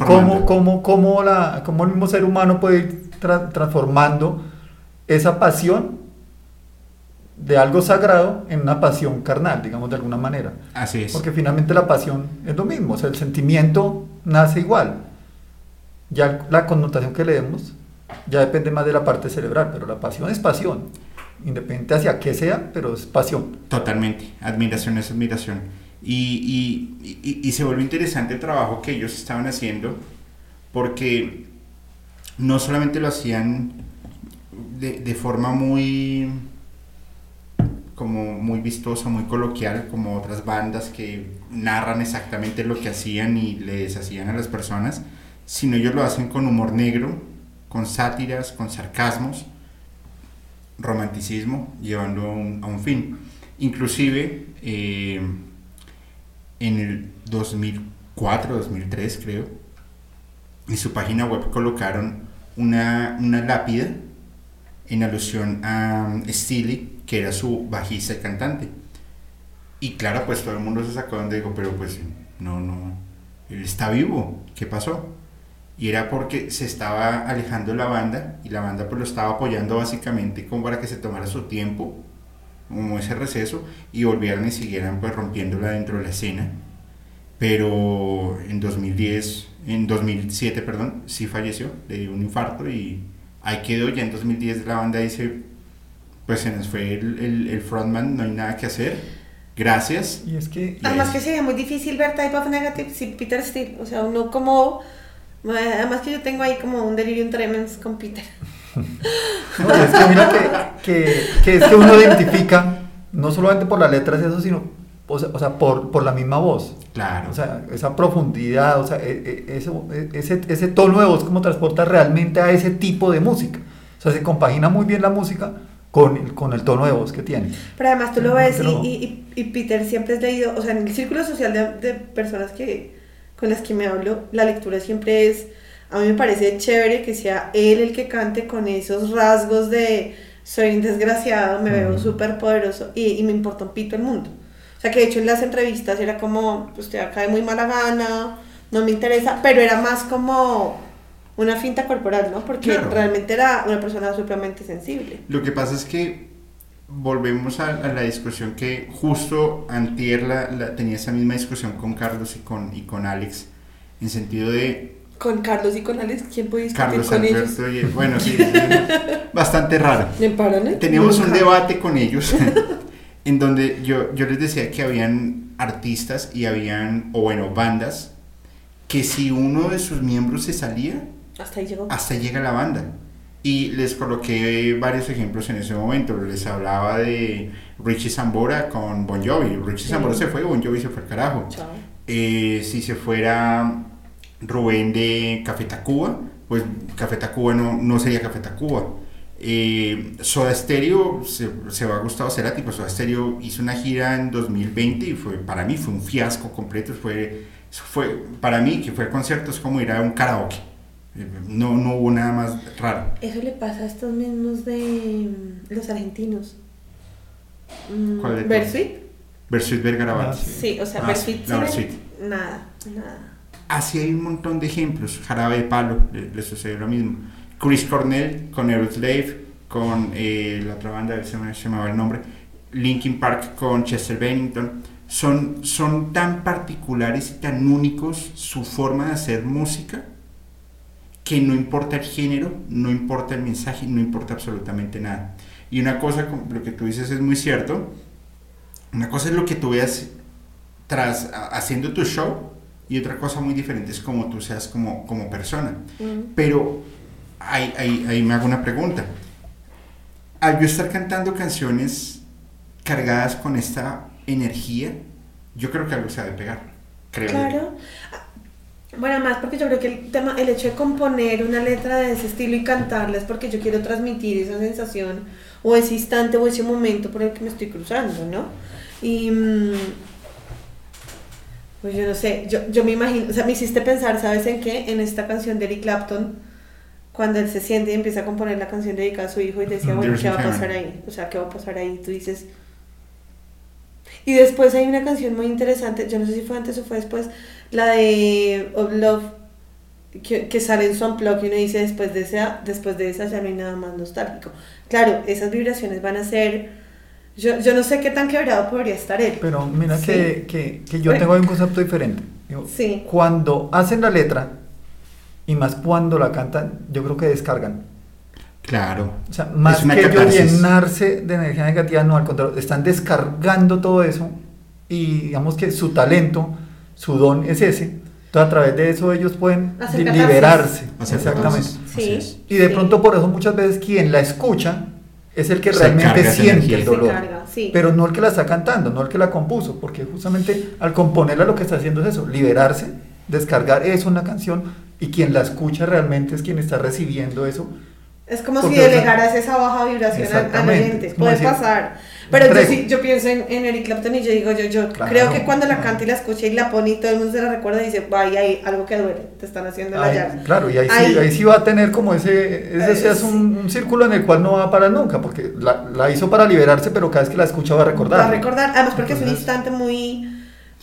cómo, cómo, cómo, la, cómo el mismo ser humano puede ir transformando esa pasión de algo sagrado en una pasión carnal, digamos de alguna manera. Así es. Porque finalmente la pasión es lo mismo, o sea, el sentimiento nace igual. Ya la connotación que le demos ya depende más de la parte cerebral, pero la pasión es pasión, independiente hacia qué sea, pero es pasión. Totalmente, admiración es admiración. Y, y, y se vuelve interesante el trabajo que ellos estaban haciendo, porque no solamente lo hacían de, de forma muy como muy vistosa, muy coloquial, como otras bandas que narran exactamente lo que hacían y les hacían a las personas, sino ellos lo hacen con humor negro, con sátiras, con sarcasmos, romanticismo, llevando a un, fin. Inclusive, eh, en el 2004, 2003 creo. En su página web colocaron una, una lápida en alusión a Steely, que era su bajista y cantante. Y claro, pues todo el mundo se sacó donde dijo, pero pues no, no, él está vivo, ¿qué pasó? Y era porque se estaba alejando la banda y la banda pues lo estaba apoyando básicamente como para que se tomara su tiempo, como ese receso, y volvieran y siguieran pues rompiéndola dentro de la escena. Pero en 2010, en 2007, perdón, sí falleció, le dio un infarto y ahí quedó. Ya en 2010 la banda dice, pues se nos fue el, el, el frontman, no hay nada que hacer gracias. Y es que... Además que sería muy difícil ver Type of Negative sin Peter Steele. O sea, uno como... Además que yo tengo ahí como un delirium tremens con Peter. [laughs] No, es que mira que, que, que, es que uno identifica, no solamente por las letras eso, sino o sea, o sea por, por, la misma voz. Claro. O sea, esa profundidad, o sea, e, e, ese, ese, ese tono de voz como transporta realmente a ese tipo de música. O sea, se compagina muy bien la música con el, con el tono de voz que tiene. Pero además tú lo ves y, y, y, Peter siempre es leído, o sea, en el círculo social de, de, personas que, con las que me hablo, la lectura siempre es, a mí me parece chévere que sea él el que cante con esos rasgos de soy un desgraciado, me veo súper poderoso y, y, me importa un pito el mundo. O sea, que de hecho en las entrevistas era como, pues te acá de muy mala gana, no me interesa, pero era más como una finta corporal, ¿no? Porque claro. realmente era una persona supremamente sensible. Lo que pasa es que volvemos a, a la discusión que justo antier la, la, tenía esa misma discusión con Carlos y con, y con Alex, en sentido de... Con Carlos y con Alex, ¿quién puede discutir Carlos con Alberto ellos? Y, bueno, sí, [laughs] bastante raro. ¿Me paran, eh? Teníamos Nunca. un debate con ellos [laughs] en donde yo, yo les decía que habían artistas y habían, o bueno, bandas, que si uno de sus miembros se salía, hasta ahí llegó. Hasta ahí llega la banda. Y les coloqué varios ejemplos en ese momento. Les hablaba de Richie Zambora con Bon Jovi. Richie sí. Zambora se fue, Bon Jovi se fue al carajo. Eh, si se fuera Rubén de Café Tacuba, pues Café Tacuba no, no sería Café Tacuba. Eh, Soda Stereo se, se va a Gustavo Cerati, pues Soda Stereo hizo una gira en 2020 y fue, para mí fue un fiasco completo. Fue, fue, para mí, que fue el concierto, es como ir a un karaoke. No, no hubo nada más raro. Eso le pasa a estos mismos de mm, los argentinos. ¿Cuál de Versuit. Versuit Vergarabat. Ah, sí. sí, o sea, ah, Versuit. sí. no, Versuit. Nada, nada. Así hay un montón de ejemplos. Jarabe de Palo, le, le sucedió lo mismo. Chris Cornell con Aeroslave, con eh, la otra banda, se me, se me va el nombre. Linkin Park con Chester Bennington. Son, son tan particulares y tan únicos su forma de hacer música que no importa el género, no importa el mensaje, no importa absolutamente nada. Y una cosa, lo que tú dices es muy cierto, una cosa es lo que tú veas tras haciendo tu show y otra cosa muy diferente es como tú seas como, como persona. Mm. Pero ahí, ahí, ahí me hago una pregunta. Al yo estar cantando canciones cargadas con esta energía, yo creo que algo se ha de pegar. Creo claro. Bueno, más porque yo creo que el tema, el hecho de componer una letra de ese estilo y cantarla es porque yo quiero transmitir esa sensación o ese instante o ese momento por el que me estoy cruzando, ¿no? Y pues yo no sé, yo, yo me imagino, o sea, me hiciste pensar, ¿sabes en qué? En esta canción de Eric Clapton, cuando él se siente y empieza a componer la canción dedicada a su hijo y decía, bueno, ¿qué va a pasar ahí? O sea, ¿qué va a pasar ahí? Tú dices... Y después hay una canción muy interesante, yo no sé si fue antes o fue después, la de Of Love, que, que sale en su unplug y uno dice después de, esa, después de esa ya no hay nada más nostálgico. Claro, esas vibraciones van a ser... Yo, yo no sé qué tan quebrado podría estar él. Pero mira sí. que, que, que, yo tengo un concepto diferente. Yo, sí. Cuando hacen la letra, y más cuando la cantan, yo creo que descargan. Claro. O sea, más que ellos llenarse de energía negativa, no, al contrario, están descargando todo eso y digamos que su talento, su don es ese. Entonces, a través de eso ellos pueden Hacer liberarse. Hacer Exactamente. Sí. Y de sí. pronto por eso muchas veces quien la escucha es el que Se realmente siente el dolor. Carga, sí. Pero no el que la está cantando, no el que la compuso, porque justamente al componerla lo que está haciendo es eso, liberarse, descargar eso en una canción y quien la escucha realmente es quien está recibiendo eso Es como si Porque, o sea, delegaras esa baja vibración al- oyente. es como Puede decir, pasar. Pero yo, sí, yo pienso en, en Eric Clapton y yo digo, yo, yo Claro, creo que cuando la canta y la escucha y la pone y todo el mundo se la recuerda y dice, vaya, hay algo que duele, te están haciendo la llave. claro, y ahí, Ahí. Sí, ahí sí va a tener como ese, ese es un, un círculo en el cual no va a parar nunca, porque la, la hizo para liberarse, pero cada vez que la escucha va a recordar. Va a recordar, además porque es un instante muy...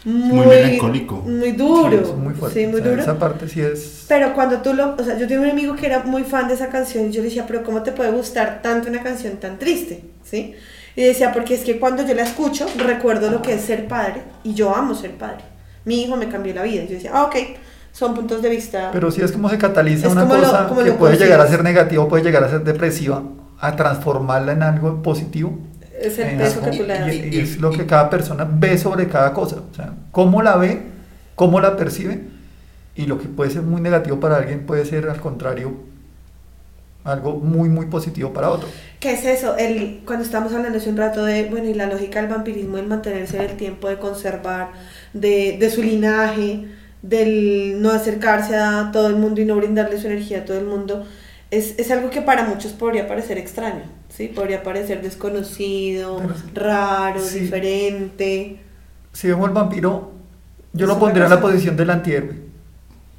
Muy melancólico. Muy duro. Sí, muy fuerte. Sí, muy o sea, duro. Esa parte sí es... Pero cuando tú lo, o sea, yo tengo un amigo que era muy fan de esa canción y yo le decía, pero ¿cómo te puede gustar tanto una canción tan triste? ¿Sí? Y decía, porque es que cuando yo la escucho, recuerdo lo que es ser padre y yo amo ser padre. Mi hijo me cambió la vida. Yo decía, ah, ok, son puntos de vista. Pero sí es como se cataliza Es una como lo- cosa como que puede llegar a ser negativa, puede llegar a ser depresiva, a transformarla en algo positivo. Es el peso que y- tú le das. y- y es lo que cada persona ve sobre cada cosa. O sea, cómo la ve, cómo la percibe, y lo que puede ser muy negativo para alguien puede ser al contrario algo muy, muy positivo para otro. ¿Qué es eso? El, cuando estamos hablando hace un rato de, bueno, y la lógica del vampirismo, el mantenerse en el tiempo, de conservar, de, de su linaje, del no acercarse a todo el mundo y no brindarle su energía a todo el mundo, es, es algo que para muchos podría parecer extraño, ¿sí? Podría parecer desconocido, Pero- raro, sí. diferente. Si vemos el vampiro, yo lo pondría en la posición del antihéroe.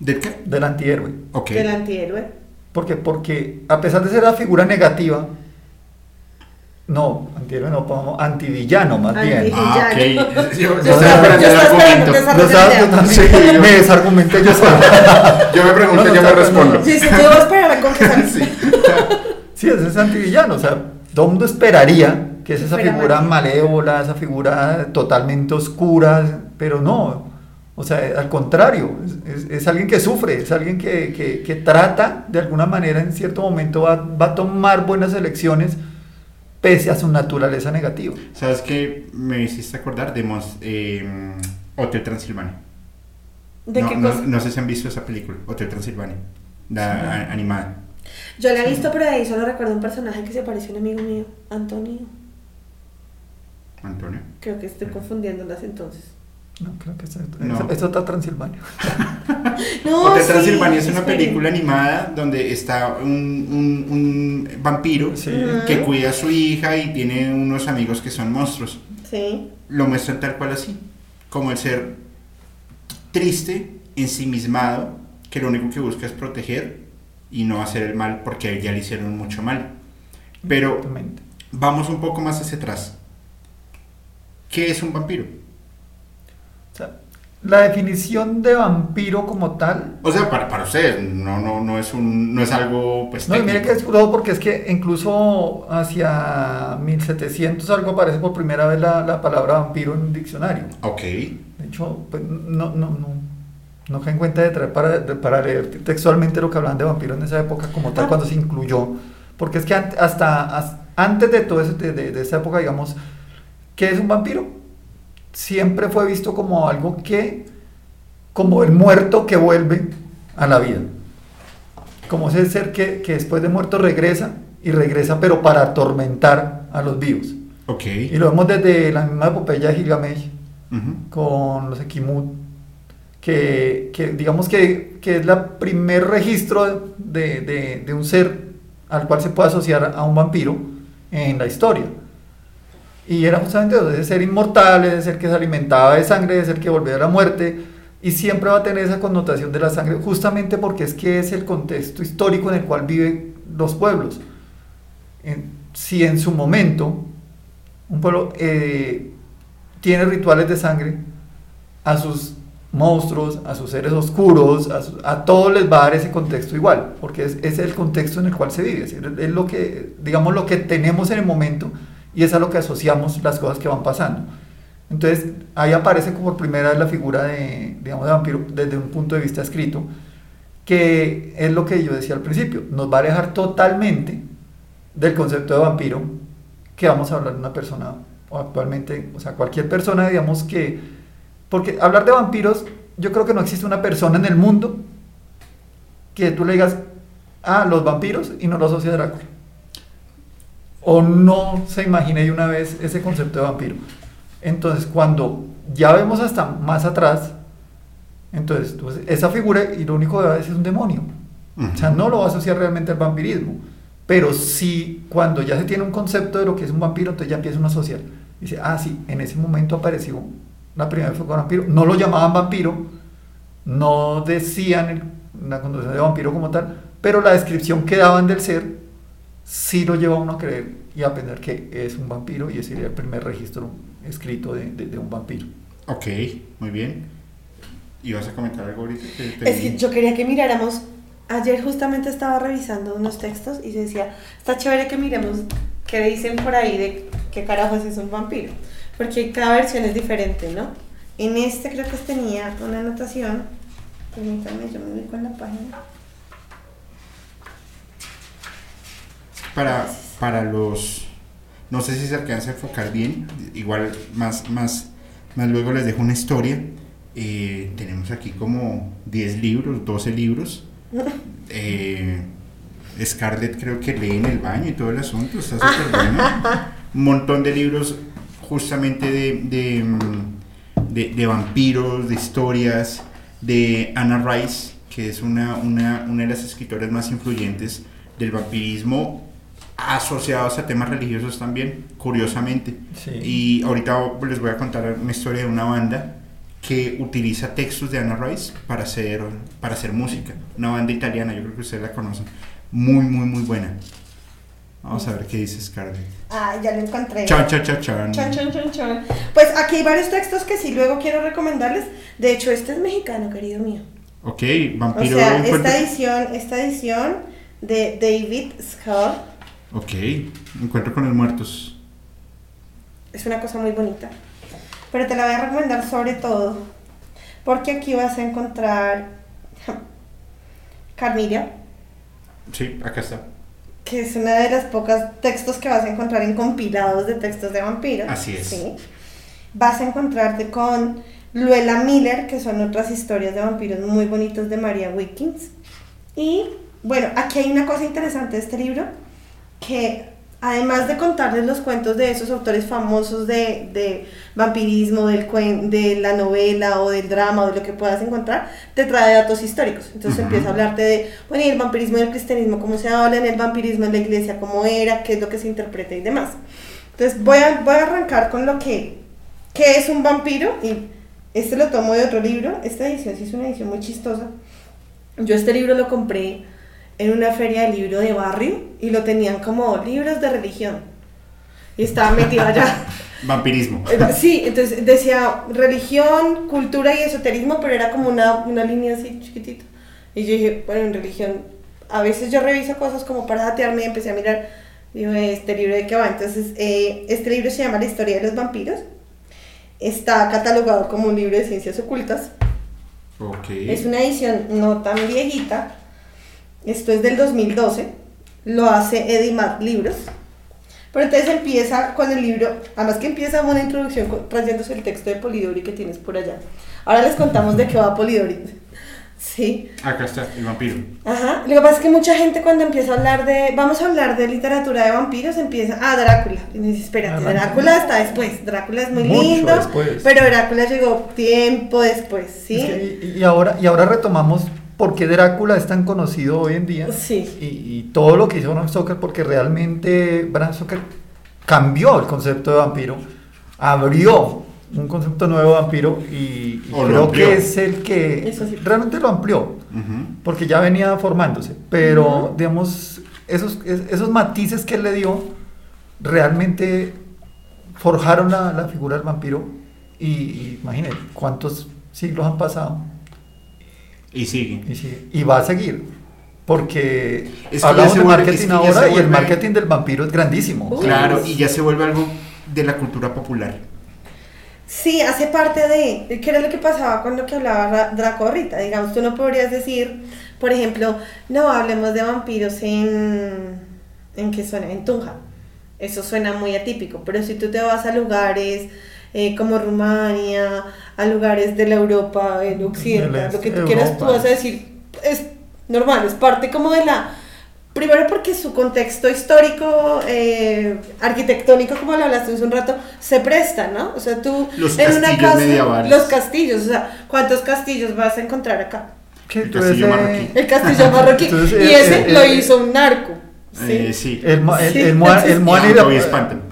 ¿De qué? Del antihéroe. Ok. Del antihéroe. ¿Por qué? Porque a pesar de ser la figura negativa, no, antihéroe no, pongamos antivillano más bien. Ah, ok. Yo, yo [laughs] Yo estaba estaba- esperando yo el estaba argumento. yo Sí, yo- [laughs] me desargumenté yo [laughs] solo. Yo me pregunto, No, no, yo me respondo. Sí, sí, tú vas a esperar a confesar. Sí. Sí, ese es antivillano, o sea, mundo esperaría que es esa Espera, figura malévola, esa figura totalmente oscura, pero no, o sea, al contrario, es, es- es alguien que sufre, es alguien que, que- que trata de alguna manera en cierto momento va, va a tomar buenas elecciones pese a su naturaleza negativa. ¿Sabes qué? Me hiciste acordar de Mons- eh, Hotel Transilvania. ¿De no, qué no- cosa? no sé si han visto esa película, Hotel Transilvania, la animada. Yo la he visto, pero de ahí solo recuerdo un personaje que se parece a un amigo mío, Antonio. Antonio. Creo que estoy confundiéndolas entonces. No, creo que es, No. es, es otra Transilvania. [laughs] No, Hotel sí, Transilvania es una película animada donde está un, un- un vampiro Sí. Que cuida a su hija y tiene unos amigos que son monstruos. Sí. Lo muestran tal cual así, como el ser triste, ensimismado, que lo único que busca es proteger y no hacer el mal porque ya le hicieron mucho mal. Pero vamos un poco más hacia atrás. ¿Qué es un vampiro? O sea, la definición de vampiro como tal O sea, para, para ustedes, no, no, no, es un, no es algo pues, No, y mire técnico. que es curioso porque es que incluso hacia 1700 algo aparece por primera vez la, la palabra vampiro en un diccionario. Ok. De hecho, pues, no, no, no, no cae en cuenta de traer para, de- para leer textualmente lo que hablaban de vampiro en esa época como tal, Ah. cuando se incluyó. Porque es que hasta, as- antes de todo eso, de, de- de esa época, digamos, ¿qué es un vampiro? Siempre fue visto como algo que, como el muerto que vuelve a la vida. Como ese ser que, que después de muerto regresa y regresa pero para atormentar a los vivos. Ok. Y lo vemos desde la misma epopeya de Gilgamesh con los Ekimut, que, que digamos que, que es el primer registro de, de- de un ser al cual se puede asociar a un vampiro en la historia. Y era justamente eso, ese ser inmortal, ese ser que se alimentaba de sangre, ese ser que volvía a la muerte, y siempre va a tener esa connotación de la sangre, justamente porque es que es el contexto histórico en el cual viven los pueblos. En- si en su momento un pueblo eh, tiene rituales de sangre, a sus monstruos, a sus seres oscuros, a, todos les va a dar ese contexto igual, porque es, es el contexto en el cual se vive, es, lo que, digamos, lo que tenemos en el momento y es a lo que asociamos las cosas que van pasando. Entonces, ahí aparece como primera la figura de, digamos, vampiro desde un punto de vista escrito, que es lo que yo decía al principio, nos va a alejar totalmente del concepto de vampiro que vamos a hablar de una persona o actualmente, o sea, cualquier persona, digamos que, porque hablar de vampiros, yo creo que no existe una persona en el mundo que tú le digas, ah, los vampiros y no lo asocia a Drácula. O no se imagine de una vez ese concepto de vampiro. Entonces, cuando ya vemos hasta más atrás, entonces, pues, esa figura, y lo único que va a decir es un demonio. Ujú. O sea, no lo va a asociar realmente al vampirismo. pero sí, cuando ya se tiene un concepto de lo que es un vampiro, entonces ya empieza uno a asociar. Dice, ah, sí, en ese momento apareció la primera vez fue con vampiro. No lo llamaban vampiro, no decían una condición de vampiro como tal, pero la descripción que daban del ser sí lo lleva a uno a creer y a pensar que es un vampiro y ese sería el primer registro escrito de, de- de un vampiro. Ok, muy bien. ¿Y vas a comentar algo ahorita? que te Es que yo quería que miráramos. Ayer justamente estaba revisando unos textos y yo decía, está chévere que miremos qué dicen por ahí de qué carajos es un vampiro. Porque cada versión es diferente, ¿no? En este creo que tenía una anotación. Permítanme, yo me ubico en la página. Para, para los... No sé si se alcanza a enfocar bien. Igual más, más, más luego les dejo una historia. Eh, tenemos aquí como 10 libros, 12 libros. [laughs] Eh, Scarlett creo que lee en el baño y todo el asunto. Está súper bueno. Un [laughs] montón de libros justamente de, de, mm, de- de vampiros, de historias, de Anna Rice, que es una, una, una de las escritoras más influyentes del vampirismo asociados a temas religiosos también, curiosamente. Sí. Y ahorita les voy a contar una historia de una banda que utiliza textos de Anna Rice para hacer, para hacer música. Una banda italiana, yo creo que ustedes la conocen. Muy, muy, muy buena. Vamos a ver qué dice Scarlett. Ah, ya lo encontré. Chan, chan, chan, chan. Chan, chan, chan, chan. Pues aquí hay varios textos que sí luego quiero recomendarles. De hecho, este es mexicano, querido mío. Ok, O vampiro. sea, encuentro- esta edición, esta edición de David Scott Ok, encuentro con los muertos. es una cosa muy bonita. Pero te la voy a recomendar sobre todo porque aquí vas a encontrar [laughs] Carmilla, Sí, acá está. Que es una de las pocas textos que vas a encontrar en compilados de textos de vampiros. Así es. Sí. Vas a encontrarte con Luella Miller, que son otras historias de vampiros muy bonitos de Maria Wickens. Y bueno, aquí hay una cosa interesante de este libro, que además de contarles los cuentos de esos autores famosos de, de vampirismo, del cuen- de la novela o del drama o de lo que puedas encontrar, te trae datos históricos. Entonces Ujú. empieza a hablarte de, bueno, y el vampirismo del cristianismo, cómo se habla en el vampirismo en la iglesia, cómo era, qué es lo que se interpreta y demás. Entonces voy a, voy a arrancar con lo que, qué es un vampiro y este lo tomo de otro libro. Esta edición sí es una edición muy chistosa. Yo este libro lo compré en una feria de libro de barrio y lo tenían como libros de religión. Y estaba metido allá. [laughs] Vampirismo. Era- Sí, entonces decía religión, cultura y esoterismo, pero era como una, una línea así chiquitita. Y yo dije, bueno, en religión, a veces yo reviso cosas como para datearme y empecé a mirar, digo, este libro de qué va. Entonces, eh, este libro se llama La historia de los vampiros. Está catalogado como un libro de ciencias ocultas. Ok. Es una edición no tan viejita. Esto es del 2012. Lo hace Edimat Libros. Pero entonces empieza con el libro, además que empieza con una introducción trayéndose el texto de Polidori que tienes por allá. Ahora les contamos de qué va Polidori. [laughs] Sí. Acá está, el vampiro. Ajá. Lo que pasa es que mucha gente cuando empieza a hablar de, vamos a hablar de literatura de vampiros, empieza, ah, Drácula. Y dice, espérate, Ah, Drácula está después. Drácula es muy Mucho lindo, después. pero Drácula llegó tiempo después, ¿sí? Es que- y, y ahora, y ahora retomamos por qué Drácula es tan conocido hoy en día. Sí. Y, y todo lo que hizo Bram Stoker, porque realmente Bram Stoker cambió el concepto de vampiro, abrió un concepto nuevo de vampiro y, creo que es el que sí. realmente lo amplió, porque ya venía formándose. Pero, digamos, esos, es- esos matices que él le dio realmente forjaron la, la figura del vampiro. Y, y imagínate cuántos siglos han pasado Y sigue. y, sigue- y va a seguir. Porque Es que hablamos de marketing es que ya ahora y el marketing del vampiro es grandísimo. Claro, y ya se vuelve algo de la cultura popular. Sí, hace parte de, ¿qué era lo que pasaba con lo que hablaba Ra- Draco ahorita? Digamos, tú no podrías decir, por ejemplo, no hablemos de vampiros en, ¿en qué suena? En Tunja. Eso suena muy atípico, pero si tú te vas a lugares eh, como Rumania, a lugares de la Europa, el occidente, Del lo que tú quieras, tú vas a decir, es normal, es parte como de la... Primero porque su contexto histórico, eh, arquitectónico, como lo hablaste hace un rato, se presta, ¿no? O sea, tú Los en una casa, medievales. los castillos, o sea, ¿cuántos castillos vas a encontrar acá? El castillo ese- marroquí. El castillo [laughs] marroquí. Entonces, y eh, ese eh, lo eh, hizo un narco, Eh, sí. El, el, Sí, el moa- el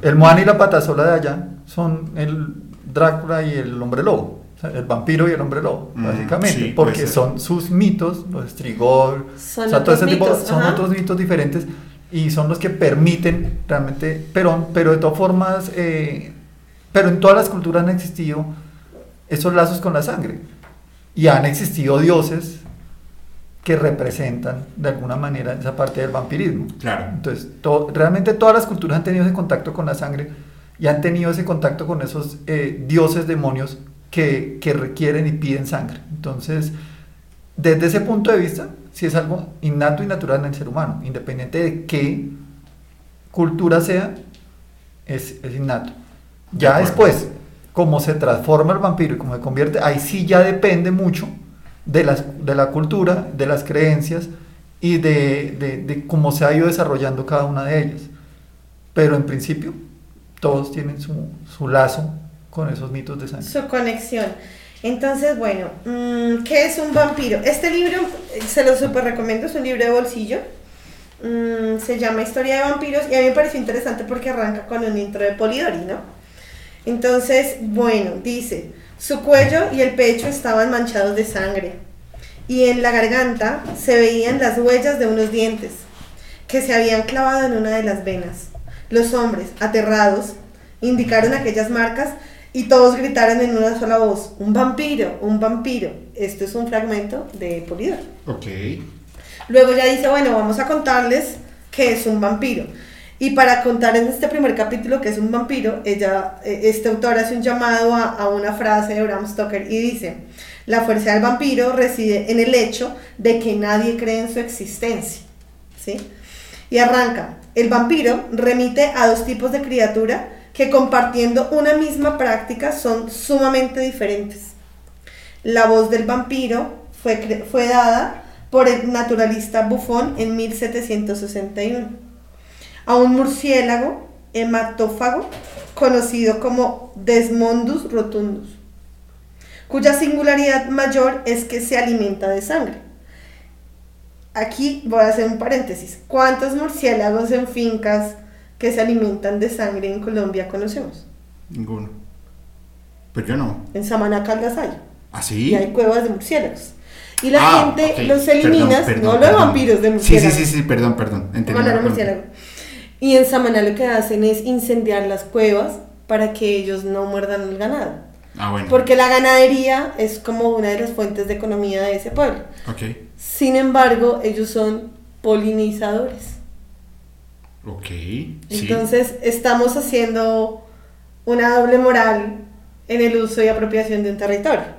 el moan y la patasola de allá son el Drácula y el hombre lobo. O sea, el vampiro y el hombre lobo, Mm, básicamente. sí, porque son sus mitos, los Strigol, Son o sea, todo otros ese tipo, mitos, son ajá. otros mitos diferentes y son los que permiten realmente, pero, pero de todas formas, eh, pero en todas las culturas han existido esos lazos con la sangre y han existido dioses que representan de alguna manera esa parte del vampirismo. Claro. Entonces, to- realmente todas las culturas han tenido ese contacto con la sangre y han tenido ese contacto con esos eh, dioses, demonios que, que requieren y piden sangre. Entonces, desde ese punto de vista, sí es algo innato y natural en el ser humano, independiente de qué cultura sea, es, es innato. Ya después, como se transforma el vampiro y cómo se convierte, ahí sí ya depende mucho de, las, de la cultura, de las creencias y de, de- de cómo se ha ido desarrollando cada una de ellas. Pero en principio, todos tienen su, su lazo con esos mitos de sangre. Su conexión. Entonces, bueno, mm, ¿qué es un vampiro? Este libro eh, se lo super recomiendo, es un libro de bolsillo. Mm, se llama Historia de vampiros y a mí me pareció interesante porque arranca con un intro de Polidori, ¿no? Entonces, bueno, dice, su cuello y el pecho estaban manchados de sangre y en la garganta se veían las huellas de unos dientes que se habían clavado en una de las venas. Los hombres, aterrados, indicaron aquellas marcas y todos gritaron en una sola voz, un vampiro, un vampiro. Esto es un fragmento de Polidori. Ok. Luego ya dice, bueno, vamos a contarles qué es un vampiro. Y para contar en este primer capítulo que es un vampiro, ella, eh, este autor hace un llamado a, a una frase de Bram Stoker y dice, la fuerza del vampiro reside en el hecho de que nadie cree en su existencia. ¿Sí? Y arranca, el vampiro remite a dos tipos de criatura que compartiendo una misma práctica son sumamente diferentes. La voz del vampiro fue, fue dada por el naturalista Buffon en 1761. A un murciélago hematófago conocido como Desmondus rotundus, cuya singularidad mayor es que se alimenta de sangre. Aquí voy a hacer un paréntesis. ¿Cuántos murciélagos en fincas que se alimentan de sangre en Colombia conocemos? Ninguno. Pero yo no. En Samaná Caldas hay. ¿Ah, sí? Y hay cuevas de murciélagos. Y la Ah, gente los Perdón, elimina, perdón, no perdón. vampiros, de Sí, murciélagos. sí, sí, sí, perdón, perdón. Mal. murciélago. Y en Samaná lo que hacen es incendiar las cuevas para que ellos no muerdan el ganado. Ah, bueno. Porque la ganadería es como una de las fuentes de economía de ese pueblo. Ok. Sin embargo, ellos son polinizadores. Ok. Sí. Entonces, estamos haciendo una doble moral en el uso y apropiación de un territorio.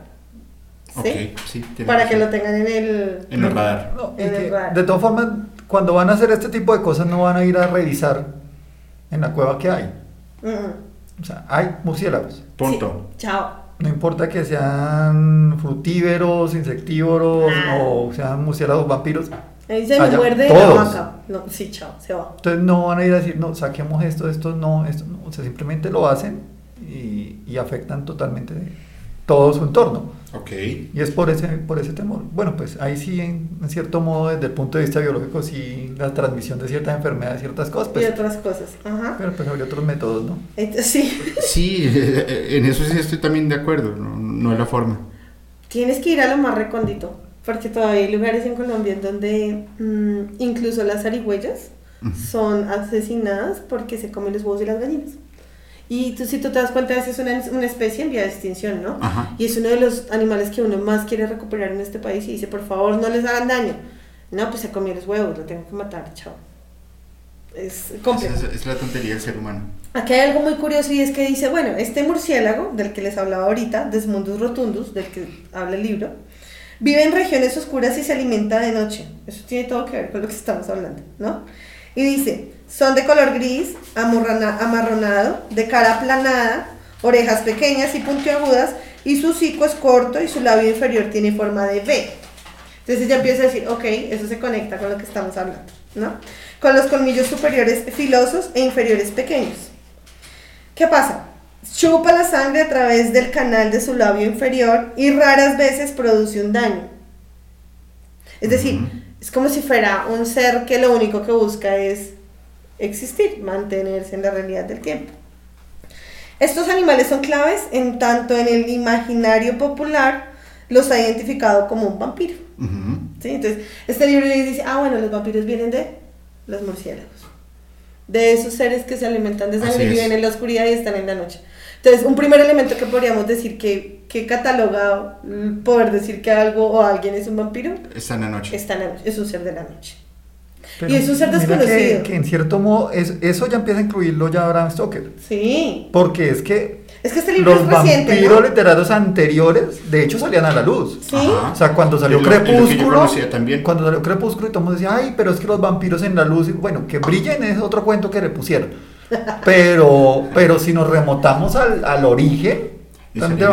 ¿Sí? Ok, sí. Para que lo tengan en el... En el radar. No, y En el que, bar. de todas formas, cuando van a hacer este tipo de cosas, no van a ir a revisar en la cueva que hay. Mm, O sea, hay murciélagos. Punto. sí. Chao. No importa que sean frutívoros, insectívoros Ah. o sean murciélagos vampiros. Ahí se me muerde la todos. vaca. No, sí, chao, se va. Entonces no van a ir a decir, no, saquemos esto, esto no, esto no. O sea, simplemente lo hacen y, y afectan totalmente todo su entorno. Ok. Y es por ese, por ese temor. Bueno, pues ahí sí, en, en cierto modo, desde el punto de vista biológico, sí, la transmisión de ciertas enfermedades, ciertas cosas, y pues, otras cosas. Ajá. pero pues habría otros métodos, ¿no? Sí, Sí, en eso sí estoy también de acuerdo. No, no es la forma. tienes que ir a lo más recóndito. Porque todavía hay lugares en Colombia en donde mm, incluso las zarigüeyas Ujú. son asesinadas porque se comen los huevos de las gallinas. Y tú, si tú te das cuenta, es una, una especie en vía de extinción, ¿no? Ajá. Y es uno de los animales que uno más quiere recuperar en este país y dice, por favor, no les hagan daño. No, pues se comió los huevos, lo tengo que matar, chao. Es complejo. Esa es, es la tontería del ser humano. Aquí hay algo muy curioso y es que dice, bueno, este murciélago del que les hablaba ahorita, Desmundus rotundus, del que habla el libro, vive en regiones oscuras y se alimenta de noche. Eso tiene todo que ver con lo que estamos hablando, ¿no? Y dice, son de color gris, amarronado, de cara aplanada, orejas pequeñas y puntiagudas, y su hocico es corto y su labio inferior tiene forma de V. Entonces ella empieza a decir, ok, eso se conecta con lo que estamos hablando, ¿no? Con los colmillos superiores filosos e inferiores pequeños. ¿Qué pasa? Chupa la sangre a través del canal de su labio inferior y raras veces produce un daño. Es decir, es como si fuera un ser que lo único que busca es existir, mantenerse en la realidad del tiempo. Estos animales son claves en tanto en el imaginario popular los ha identificado como un vampiro. ¿sí? Entonces, este libro dice, ah, bueno, los vampiros vienen de los murciélagos. De esos seres que se alimentan de sangre y viven en la oscuridad y están en la noche. Entonces, un primer elemento que podríamos decir que, que cataloga mm, poder decir que algo o alguien es un vampiro, Está en la noche. está en la noche, es un ser de la noche. Pero Y es un ser desconocido. Que, que en cierto modo es- eso ya empieza a incluirlo ya Bram Stoker. Sí. Porque es que Es que este libro los es reciente, vampiros ¿no? literarios anteriores, de hecho, salían a la luz. Sí. Ajá. O sea, cuando salió lo- es lo que yo Crepúsculo, conocía también. cuando salió Crepúsculo y todo el mundo decía, ay, pero es que los vampiros en la luz, y bueno, que brillen es otro cuento que le pusieron. [laughs] Pero, pero si nos remotamos al, al origen, también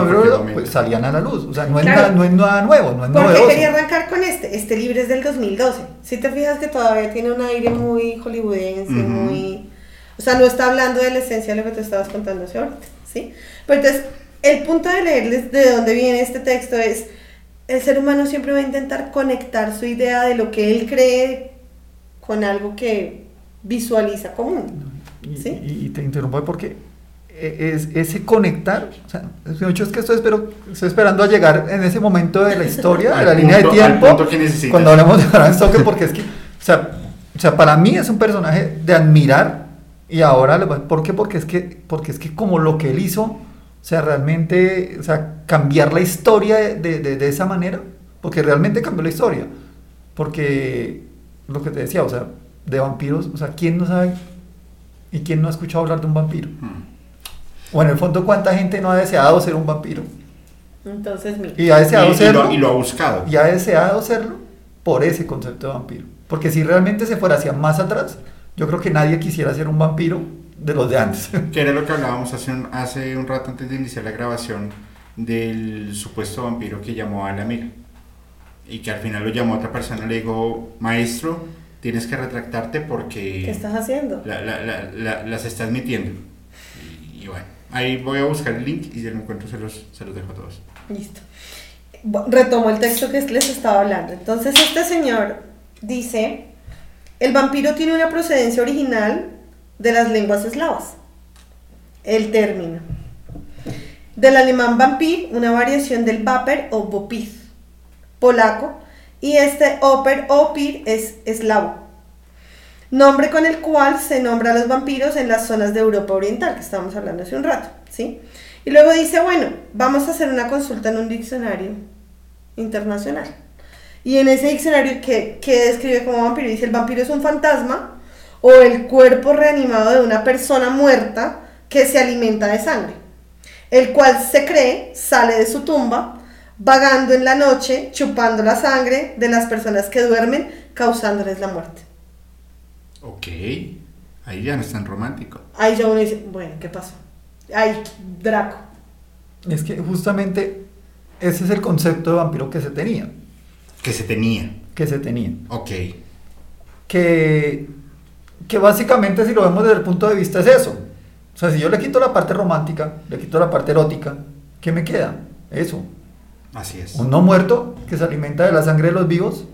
pues salían a la luz. O sea, no es, Claro. nada, no es nada nuevo, no es ¿Por qué novedoso. quería arrancar con este? Este libro es del 2012. Si te fijas que todavía tiene un aire muy hollywoodense, Ujú. muy... O sea, no está hablando de la esencia de lo que te estabas contando hace ahorita, ¿sí? Pero entonces, el punto de leerles de dónde viene este texto es, el ser humano siempre va a intentar conectar su idea de lo que él cree con algo que visualiza común. Y, ¿Sí? y- y te interrumpo porque es, ese conectar, o sea, hecho es que estoy, espero, estoy esperando a llegar en ese momento de la historia, [laughs] de la línea de punto- tiempo, que cuando hablamos de Bram Stoker, porque es que, o sea, o sea, para mí es un personaje de admirar y ahora, ¿por qué? Porque es que, porque es que como lo que él hizo, o sea, realmente, o sea, cambiar la historia de, de- de- esa manera, porque realmente cambió la historia, porque lo que te decía, o sea, de vampiros, o sea, ¿quién no sabe y quién no ha escuchado hablar de un vampiro? Mm. O en el fondo, ¿cuánta gente no ha deseado ser un vampiro? Entonces, mira. Y ha deseado Y, y serlo, lo, y lo ha buscado. y ha deseado serlo por ese concepto de vampiro. Porque si realmente se fuera hacia más atrás, yo creo que nadie quisiera ser un vampiro de los de antes. [laughs] Que era lo que hablábamos hace un, hace un rato antes de iniciar la grabación del supuesto vampiro que llamó a la amiga. Y que al final lo llamó a otra persona y le dijo, maestro, tienes que retractarte porque ¿Qué estás haciendo? la- la- la- la- las estás metiendo. Y, y bueno, ahí voy a buscar el link y si lo encuentro se los, se los dejo a todos. Listo. Retomo el texto que les estaba hablando. Entonces, este señor dice: el vampiro tiene una procedencia original de las lenguas eslavas. El término. Del alemán vampir, una variación del vaper o vopir, polaco, y este oper o pir es eslavo. Nombre con el cual se nombra a los vampiros en las zonas de Europa Oriental, que estábamos hablando hace un rato, ¿sí? Y luego dice, bueno, vamos a hacer una consulta en un diccionario internacional. Y en ese diccionario que, que describe como vampiro, dice, el vampiro es un fantasma o el cuerpo reanimado de una persona muerta que se alimenta de sangre, el cual se cree sale de su tumba, vagando en la noche, chupando la sangre de las personas que duermen, causándoles la muerte. Ok, ahí ya no es tan romántico. Ahí ya uno dice, bueno, ¿qué pasó? Ay, Draco. es que justamente ese es el concepto de vampiro que se tenía. Que se tenía. Que se tenía. Ok. que, que básicamente si lo vemos desde el punto de vista es eso. O sea, si yo le quito la parte romántica, le quito la parte erótica, ¿qué me queda? Eso. Así es. Un no muerto que se alimenta de la sangre de los vivos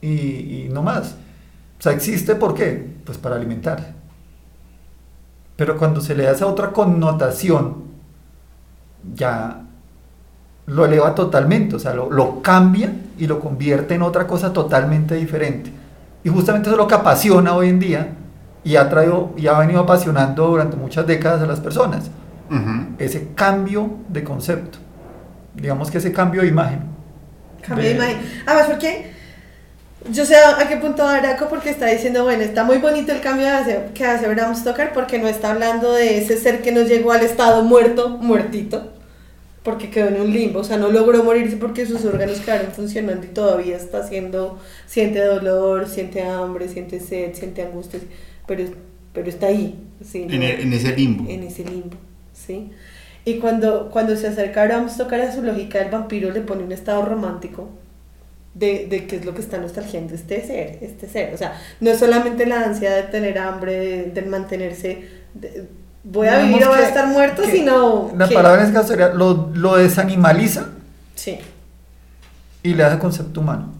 y, y no más. O sea, existe ¿por qué? Pues para alimentarse. Pero cuando se le da esa otra connotación, ya lo eleva totalmente, o sea, lo, lo cambia y lo convierte en otra cosa totalmente diferente. Y justamente eso es lo que apasiona hoy en día y ha, traído, y ha venido apasionando durante muchas décadas a las personas. Ese cambio de concepto, digamos que ese cambio de imagen. Cambio de De- imagen. Además, porque yo sé a qué punto va Draco porque está diciendo, bueno, está muy bonito el cambio que hace, Bram Stoker porque no está hablando de ese ser que no llegó al estado muerto, muertito, porque quedó en un limbo, o sea, no logró morirse porque sus órganos quedaron funcionando y todavía está haciendo, siente dolor, siente hambre, siente sed, siente angustia, pero, pero está ahí, ¿sí? En, e- en ese limbo. en ese limbo, ¿sí? Y cuando, cuando se acerca a Bram Stoker a su lógica, el vampiro le pone un estado romántico de, de qué es lo que está nostalgiando este ser, este ser. O sea, no es solamente la ansia de tener hambre, de, de mantenerse, de- voy a Digamos vivir o voy a estar muerto, que sino La que- palabra en este caso sería, lo, lo desanimaliza Sí, y le hace concepto humano.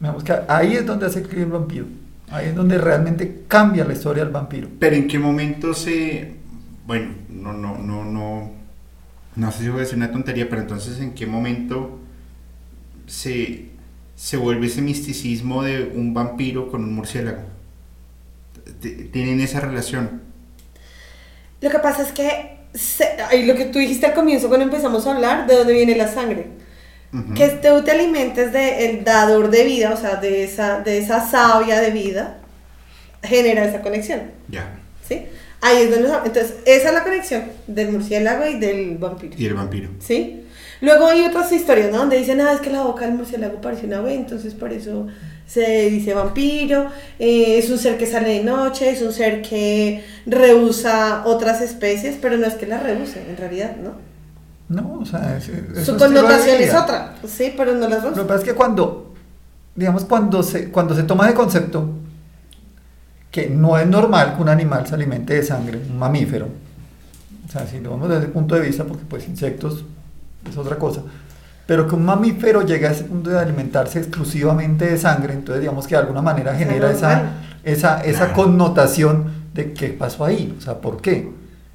Digamos que ahí es donde hace clic el vampiro. Ahí es donde realmente cambia la historia del vampiro. Pero en qué momento se... Bueno, no, no, no, no... No sé si voy a decir una tontería, pero entonces en qué momento se, se vuelve ese misticismo de un vampiro con un murciélago. Tienen esa relación. Lo que pasa es que, ay, lo que tú dijiste al comienzo cuando empezamos a hablar, de dónde viene la sangre. Que tú te alimentes del dador de vida, o sea, de esa, de esa savia de vida, genera esa conexión, Ya. ¿sí? Ahí es donde... Entonces, esa es la conexión del murciélago y del vampiro. Y el vampiro. ¿Sí? Luego hay otras historias, ¿no? Donde dicen, ah, es que la boca del murciélago parece una B, entonces por eso se dice vampiro, eh, es un ser que sale de noche, es un ser que rehúsa otras especies, pero no es que las rehúse, en realidad, ¿no? No, o sea, es, Su connotación es otra, sí, pero no las Lo que rehúsa. pasa es que cuando, digamos, cuando se, cuando se toma de concepto que no es normal que un animal se alimente de sangre, un mamífero, o sea, si lo vemos desde ese punto de vista, porque pues insectos es otra cosa, pero que un mamífero llegue a ese punto de alimentarse exclusivamente de sangre, entonces digamos que de alguna manera genera esa, esa, esa Claro. connotación de qué pasó ahí, o sea, ¿por qué?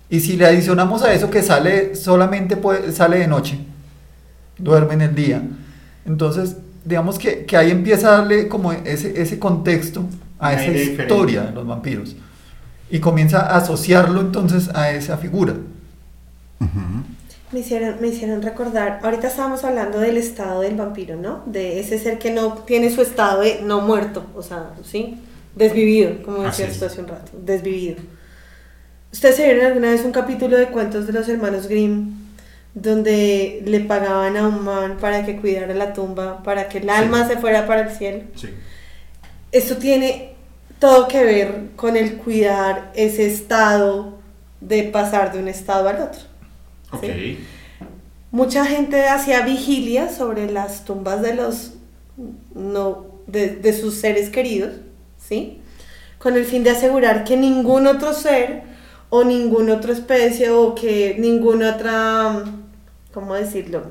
Y si le adicionamos a eso que sale solamente puede- sale de noche, duerme en el día, entonces digamos que, que ahí empieza a darle como ese, ese contexto a esa historia de los vampiros y comienza a asociarlo entonces a esa figura. Me hicieron, me hicieron recordar, ahorita estábamos hablando del estado del vampiro, ¿no? De ese ser que no tiene su estado de no muerto, o sea, ¿sí? Desvivido, como es. tú hace un rato, desvivido. ¿Ustedes se vieron alguna vez un capítulo de cuentos de los hermanos Grimm donde le pagaban a un man para que cuidara la tumba, para que el alma se fuera para el cielo? Sí. Esto tiene todo que ver con el cuidar ese estado de pasar de un estado al otro. Sí. Mucha gente hacía vigilia sobre las tumbas de los no de, de sus seres queridos, ¿sí? Con el fin de asegurar que ningún otro ser o ninguna otra especie o que ninguna otra ¿cómo decirlo?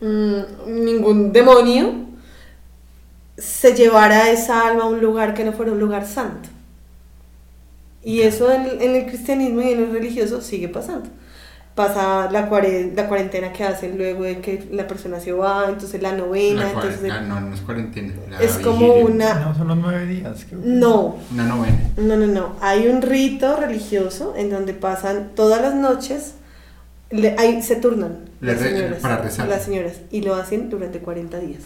Mm, ningún demonio se llevara esa alma a un lugar que no fuera un lugar santo. Y eso en, en el cristianismo y en el religioso sigue pasando. Pasa la, cuare- la cuarentena que hacen luego de que la persona se va, entonces la novena, La entonces no, no es cuarentena. es como una... No, son los nueve días. creo que- No, Una novena. no, no, no. Hay un rito religioso en donde pasan todas las noches, le- ahí se turnan Le las re- señoras, para rezar. las señoras y lo hacen durante 40 días.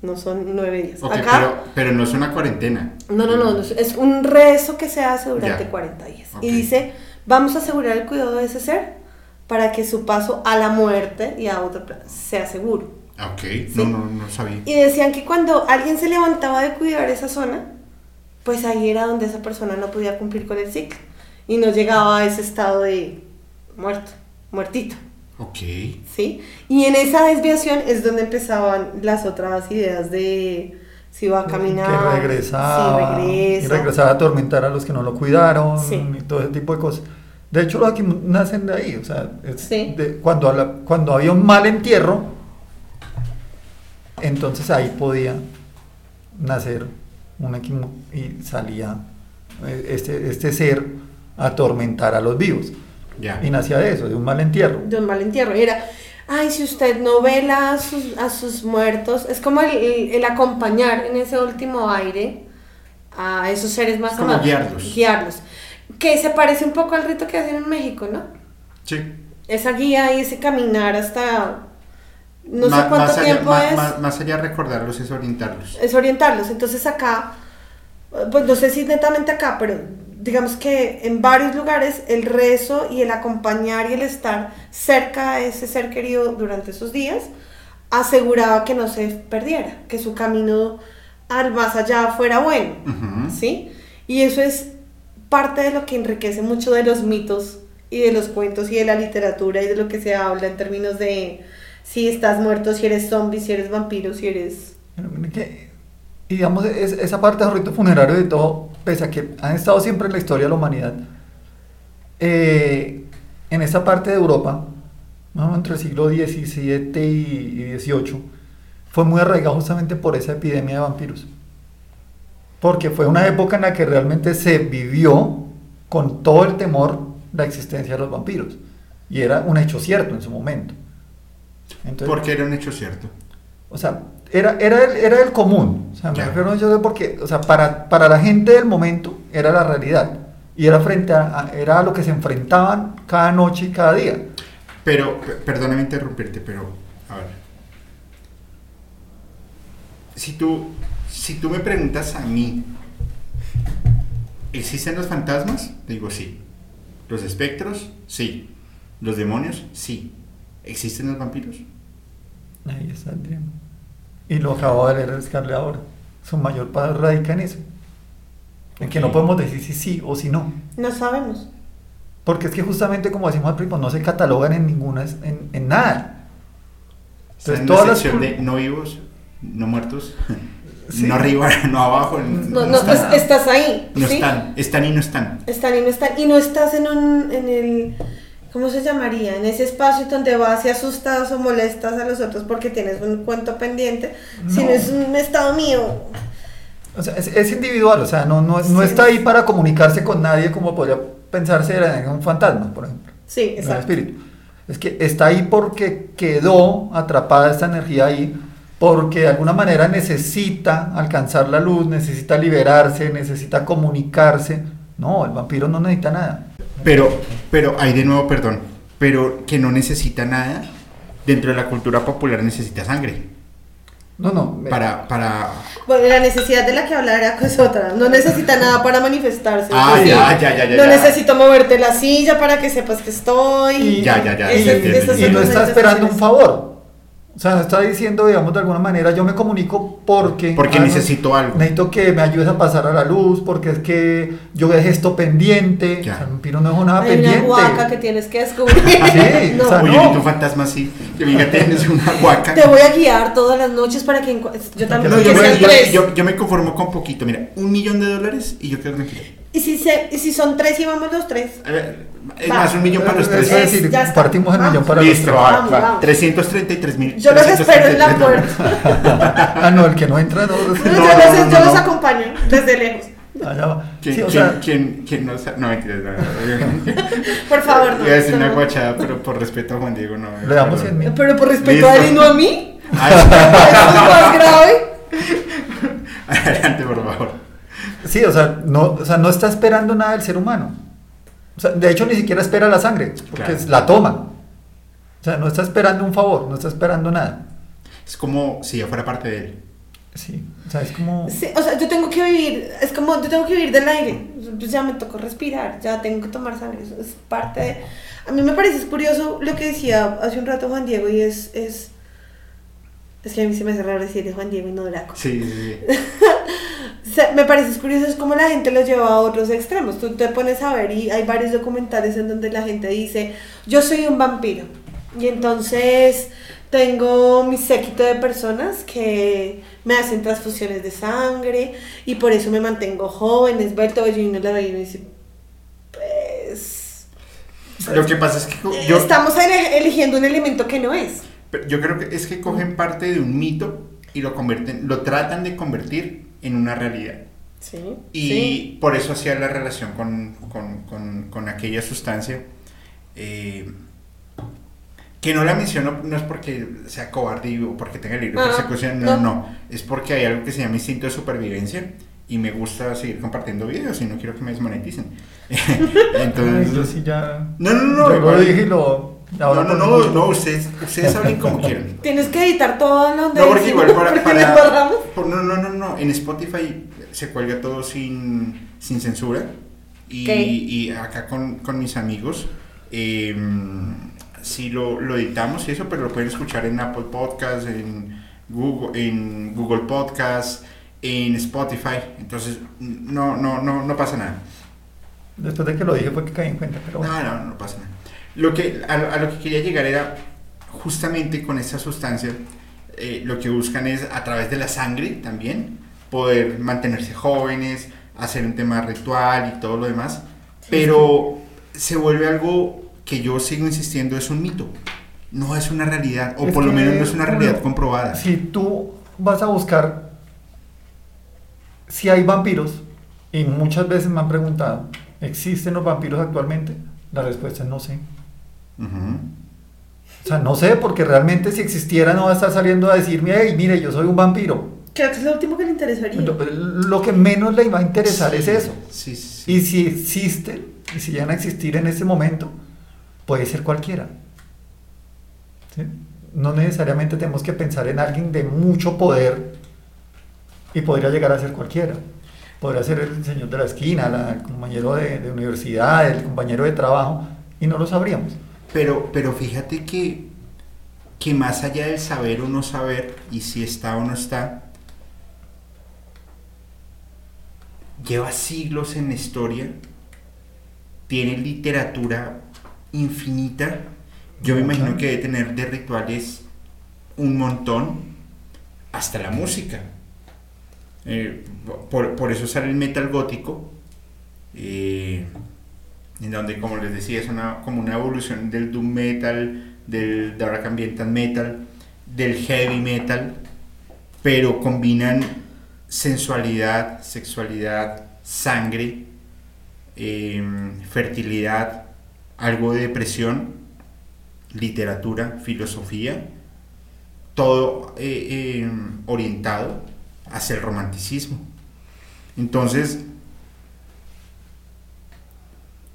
No son nueve días. Acá, pero, pero no es una cuarentena. no, no, no, no, es un rezo que se hace durante Ya. 40 días. Y dice, vamos a asegurar el cuidado de ese ser para que su paso a la muerte y a otro plan sea seguro. Ah, Ok, no, no, no sabía. Y decían que cuando alguien se levantaba de cuidar esa zona, pues ahí era donde esa persona no podía cumplir con el ciclo y no llegaba a ese estado de muerto, muertito, Ok. ¿sí? Y en esa desviación es donde empezaban las otras ideas de si va a caminar, que regresaba, si y regresa. regresaba a atormentar a los que no lo cuidaron Sí. y todo ese tipo de cosas. De hecho, los aquí nacen de ahí, o sea, es Sí. de- cuando, la- cuando había un mal entierro, entonces ahí podía nacer un equimo y salía eh, este, este ser a atormentar a los vivos. Y nacía de eso, de un mal entierro. de un mal entierro. Y era, ay, si usted no vela a sus, a sus muertos, es como el, el- el acompañar en ese último aire a esos seres más amados. guiarlos. Guiarlos. Que se parece un poco al rito que hacen en México, ¿no? Sí. Esa guía y ese caminar hasta no sé cuánto más allá, tiempo es. ma- más allá de recordarlos es orientarlos. es orientarlos. Entonces acá, pues no sé si netamente acá, pero digamos que en varios lugares el rezo y el acompañar y el estar cerca a ese ser querido durante esos días aseguraba que no se perdiera, que su camino al más allá fuera bueno. ¿sí? Y eso es parte de lo que enriquece mucho de los mitos y de los cuentos y de la literatura y de lo que se habla en términos de si estás muerto, si eres zombie, si eres vampiro, si eres... Y digamos, es- esa parte del rito funerario de todo, pese a que han estado siempre en la historia de la humanidad, eh, en esa parte de Europa, más o menos entre el siglo XVII y XVIII, fue muy arraigado justamente por esa epidemia de vampiros. Porque fue una época en la que realmente se vivió con todo el temor la existencia de los vampiros. Y era un hecho cierto en su momento. Entonces, ¿Por qué era un hecho cierto? O sea, era, era, el, era el común. O sea, me refiero porque, o sea, para, para la gente del momento era la realidad. Y era frente a, era a lo que se enfrentaban cada noche y cada día. Pero, perdóname interrumpirte, pero, a ver. Si tú, si tú me preguntas a mí, ¿existen los fantasmas? Te digo sí. ¿Los espectros? Sí. ¿Los demonios? Sí. ¿Existen los vampiros? Ahí está el tema. Y lo acabo de leer Scarlett ahora. Su mayor padre radica en eso. En que no podemos decir si sí o si no. No sabemos. Porque es que justamente como decimos al principio, no se catalogan en ninguna, en, en nada. Entonces, todas las de no vivos, no muertos, [laughs] no arriba, [laughs] no abajo. No, no, estás ahí. No están, están y no están. Están y no están. Y no estás en, un, en el, ¿cómo se llamaría? En ese espacio donde vas y asustas o molestas a los otros porque tienes un cuento pendiente, sino es un estado mío. O sea, es, individual, o sea, no, no, no está ahí para comunicarse con nadie como podría pensarse en un fantasma, por ejemplo. Sí, exacto. espíritu. Es que está ahí porque quedó atrapada esta energía ahí, porque de alguna manera necesita alcanzar la luz, necesita liberarse, necesita comunicarse. No, el vampiro no necesita nada. Pero, pero, hay de nuevo, perdón, pero que no necesita nada, dentro de la cultura popular necesita sangre. No, no. Para, para... Bueno, la necesidad de la que hablar era es otra. No necesita nada para manifestarse. Ah, ya, ya, ya, ya, No necesito moverte la silla para que sepas que estoy. Y, ya, ya, ya. y no está esperando un favor. O sea, está diciendo, digamos, de alguna manera, yo me comunico porque... Porque necesito algo. Necesito que me ayudes a pasar a la luz, porque es que yo dejé esto pendiente. Ya. O sea, Pino no dejó nada Hay pendiente. una huaca que tienes que descubrir. sí, [laughs] no. o sea, Oye, no. tu fantasma sí. Que fíjate, tienes una huaca. Te voy a guiar todas las noches para que... Yo también... No, yo, me, yo, yo, yo, me conformo con poquito. Mira, un millón de dólares y yo quedo tranquilo. ¿Y si, se, y si son tres y vamos los tres? A ver, es más, un millón para los tres. Es decir, partimos el millón para Listo, los tres. Listo, va, va. 333 mil. Yo los espero en la puerta. [laughs] ah, no, el que no entra no. no, no yo, los, no, yo los acompaño desde lejos. Allá va. ¿Quién, sí, o ¿quién, sea, ¿quién, quién no sabe? No, mentiras. No, [laughs] por favor, no. Iba a decir una guachada, pero por respeto a Juan Diego, no. Le damos 100 mil. Pero por respeto Listo. a él y no a mí. Ah, [laughs] Eso es más grave. Adelante, por favor. Sí, o sea, no, o sea, no está esperando nada del ser humano. O sea, de hecho, ni siquiera espera la sangre, porque claro. la toma. O sea, no está esperando un favor, no está esperando nada. Es como si yo fuera parte de él. Sí, o sea, es como... Sí, o sea, yo tengo que vivir, es como, yo tengo que vivir del aire. Pues ya me tocó respirar, ya tengo que tomar sangre, eso es parte de... A mí me parece curioso lo que decía hace un rato Juan Diego y es... es es que a mí se me hace raro decir Juan Diego y no Draco. Sí, sí, sí. [laughs] me parece curioso es como la gente lo lleva a otros extremos. Tú te pones a ver y hay varios documentales en donde la gente dice, yo soy un vampiro. Y entonces tengo mi séquito de personas que me hacen transfusiones de sangre y por eso me mantengo joven, esbelto, y le ve y dice, pues... Lo que pasa es que yo... Estamos eligiendo un elemento que no es. Yo creo que es que cogen parte de un mito y lo convierten, lo tratan de convertir en una realidad. Sí. Y sí. por eso hacía la relación con, con, con, con aquella sustancia. Eh, que no la menciono no es porque sea cobarde o porque tenga libro de persecución, no, no, no, es porque hay algo que se llama instinto de supervivencia y me gusta seguir compartiendo videos y no quiero que me desmoneticen. [laughs] Entonces, Ay, yo sí ya... No, no, no. Yo lo dije y lo... No, no, no, no, ustedes, ustedes hablen como [laughs] quieran. Tienes que editar todo lo No, porque igual para... para por, no, no, no, no, en Spotify se cuelga todo sin, sin censura y, y acá con, con mis amigos eh, sí lo, lo editamos y eso, pero lo pueden escuchar en Apple Podcasts, en Google, en Google Podcasts, en Spotify. Entonces, no, no, no, no pasa nada. Después de que lo dije fue que caí en cuenta, pero bueno. No, no, no pasa nada. Lo que, a, a lo que quería llegar era justamente con esta sustancia, eh, lo que buscan es a través de la sangre también poder mantenerse jóvenes, hacer un tema ritual y todo lo demás, pero se vuelve algo que yo sigo insistiendo es un mito, no es una realidad, o Es por lo menos no es una realidad bueno, comprobada. Si tú vas a buscar si hay vampiros, y muchas veces me han preguntado, ¿existen los vampiros actualmente? La respuesta es no sé. O sea, no sé, porque realmente si existiera no va a estar saliendo a decirme, hey, mire, yo soy un vampiro. Creo que es lo último que le interesaría. Lo, lo que menos le iba a interesar es eso. Sí, sí. Y si existen, y si llegan a existir en este momento, puede ser cualquiera. ¿Sí? No necesariamente tenemos que pensar en alguien de mucho poder y podría llegar a ser cualquiera. Podría ser el señor de la esquina, la- el compañero de, de universidad, el compañero de trabajo, y no lo sabríamos. Pero, pero fíjate que, que más allá del saber o no saber, y si está o no está, lleva siglos en la historia, tiene literatura infinita, yo me imagino que debe tener de rituales un montón, hasta la música. Eh, por, por eso sale el metal gótico, eh, en donde, como les decía, es una, como una evolución del doom metal, del dark ambiental metal, del heavy metal, pero combinan sensualidad, sexualidad, sangre, eh, fertilidad, algo de depresión, literatura, filosofía, todo eh, eh, orientado hacia el romanticismo. Entonces,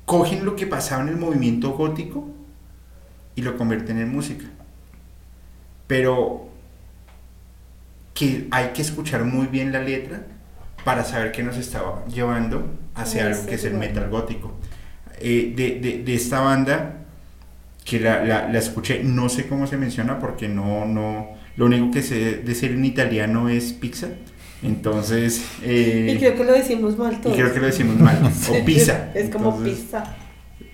cogen lo que pasaba en el movimiento gótico y lo convierten en música. Pero que hay que escuchar muy bien la letra para saber que nos estaba llevando hacia algo que es el metal gótico. Eh, de, de- de esta banda, que la, la- la escuché, no sé cómo se menciona porque no, no, lo único que sé decir en italiano es pizza. Entonces, eh, y creo que lo decimos mal y todos. creo que lo decimos mal. [laughs] O pizza. Es como Entonces, pizza.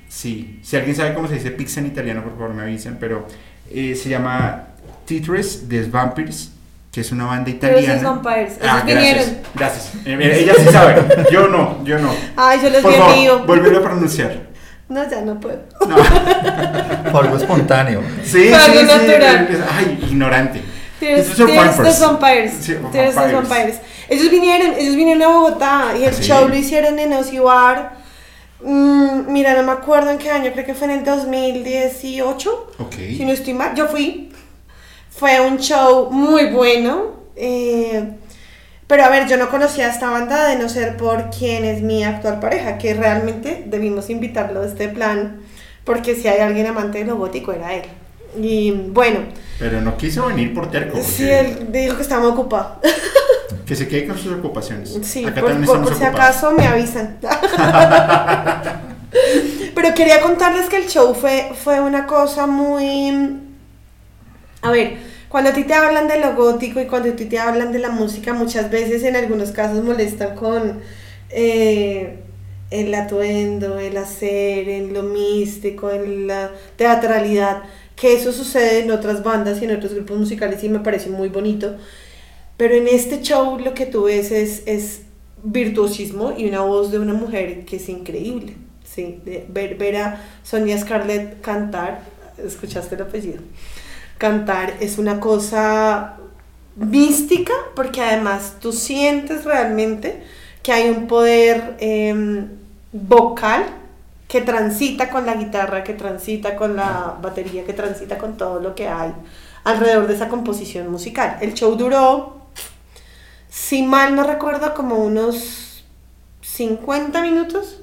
Sí, si alguien sabe cómo se dice pizza en italiano, por favor me avisen, pero eh, se llama Titres des Vampires, que es una banda Pero italiana. vampires, esos Ah, vinieron. gracias, gracias. Eh, mira, ella sí sabe, yo no, yo no. Ay, yo los Por vi en favor, vivo. vuélvelo a pronunciar. No, ya no puedo. No. [laughs] Algo espontáneo. Sí, sí, sí, natural. es- Ay, ignorante. Esos son tienes vampires. Sí, Tienes los vampires. Ellos vinieron, ellos vinieron a Bogotá y el Sí. show lo hicieron en Osibar. Mm, mira, no me acuerdo en qué año, creo que fue en el 2018. Ok. Si no estoy mal, yo fui. Fue un show muy bueno. eh, pero a ver, yo no conocía a esta banda de no ser por quien es mi actual pareja, que realmente debimos invitarlo a este plan, porque si hay alguien amante de lo gótico era él. Y bueno, Pero no quiso venir por terco. sí, él dijo que estaba ocupado. [laughs] Que se quede con sus ocupaciones. Sí, Acá por, si acaso me avisan. [laughs] Pero quería contarles que el show fue, fue una cosa muy... A ver, cuando a ti te hablan de lo gótico y cuando a ti te hablan de la música, muchas veces en algunos casos molestan con eh, el atuendo, el hacer, en lo místico, en la teatralidad, que eso sucede en otras bandas y en otros grupos musicales y me parece muy bonito. Pero en este show lo que tú ves es, es virtuosismo y una voz de una mujer que es increíble. Sí, ver, ver a Sonia Scarlett cantar, escuchaste el apellido, cantar es una cosa mística porque además tú sientes realmente que hay un poder em, vocal que transita con la guitarra, que transita con la batería, que transita con todo lo que hay alrededor de esa composición musical. El show duró, si mal no recuerdo, como unos 50 minutos.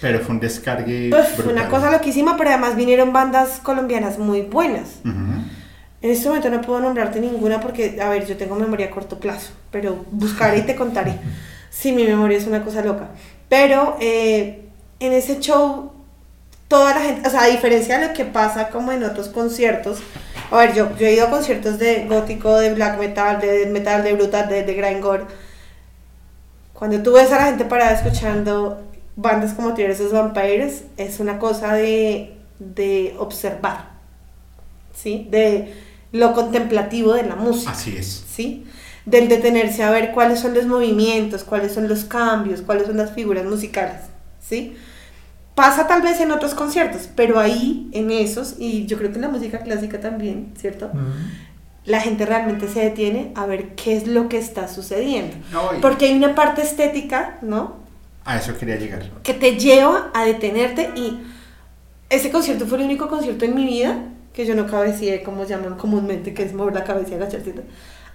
Pero fue un descargue. Uf, fue una brutal. cosa loquísima, pero además vinieron bandas colombianas muy buenas. En este momento no puedo nombrarte ninguna porque, a ver, yo tengo memoria a corto plazo, pero buscaré y te contaré. [laughs] Sí, mi memoria es una cosa loca. Pero eh, en ese show, toda la gente, o sea, a diferencia de lo que pasa como en otros conciertos, a ver, yo, yo he ido a conciertos de gótico, de black metal, de metal, de brutal, de, de grindcore. Cuando tú ves a la gente parada escuchando bandas como Tears of Vampires, es una cosa de, de observar, ¿sí? De lo contemplativo de la música. Así es. ¿sí? Del detenerse a ver cuáles son los movimientos, cuáles son los cambios, cuáles son las figuras musicales, ¿sí? Pasa tal vez en otros conciertos, pero ahí, en esos, y yo creo que en la música clásica también, ¿cierto? La gente realmente se detiene a ver qué es lo que está sucediendo. No, Porque hay una parte estética, ¿no? A eso quería llegar. Que te lleva a detenerte y ese concierto fue el único concierto en mi vida que yo no cabeceé, como llaman comúnmente, que es mover la cabeza y agacharse.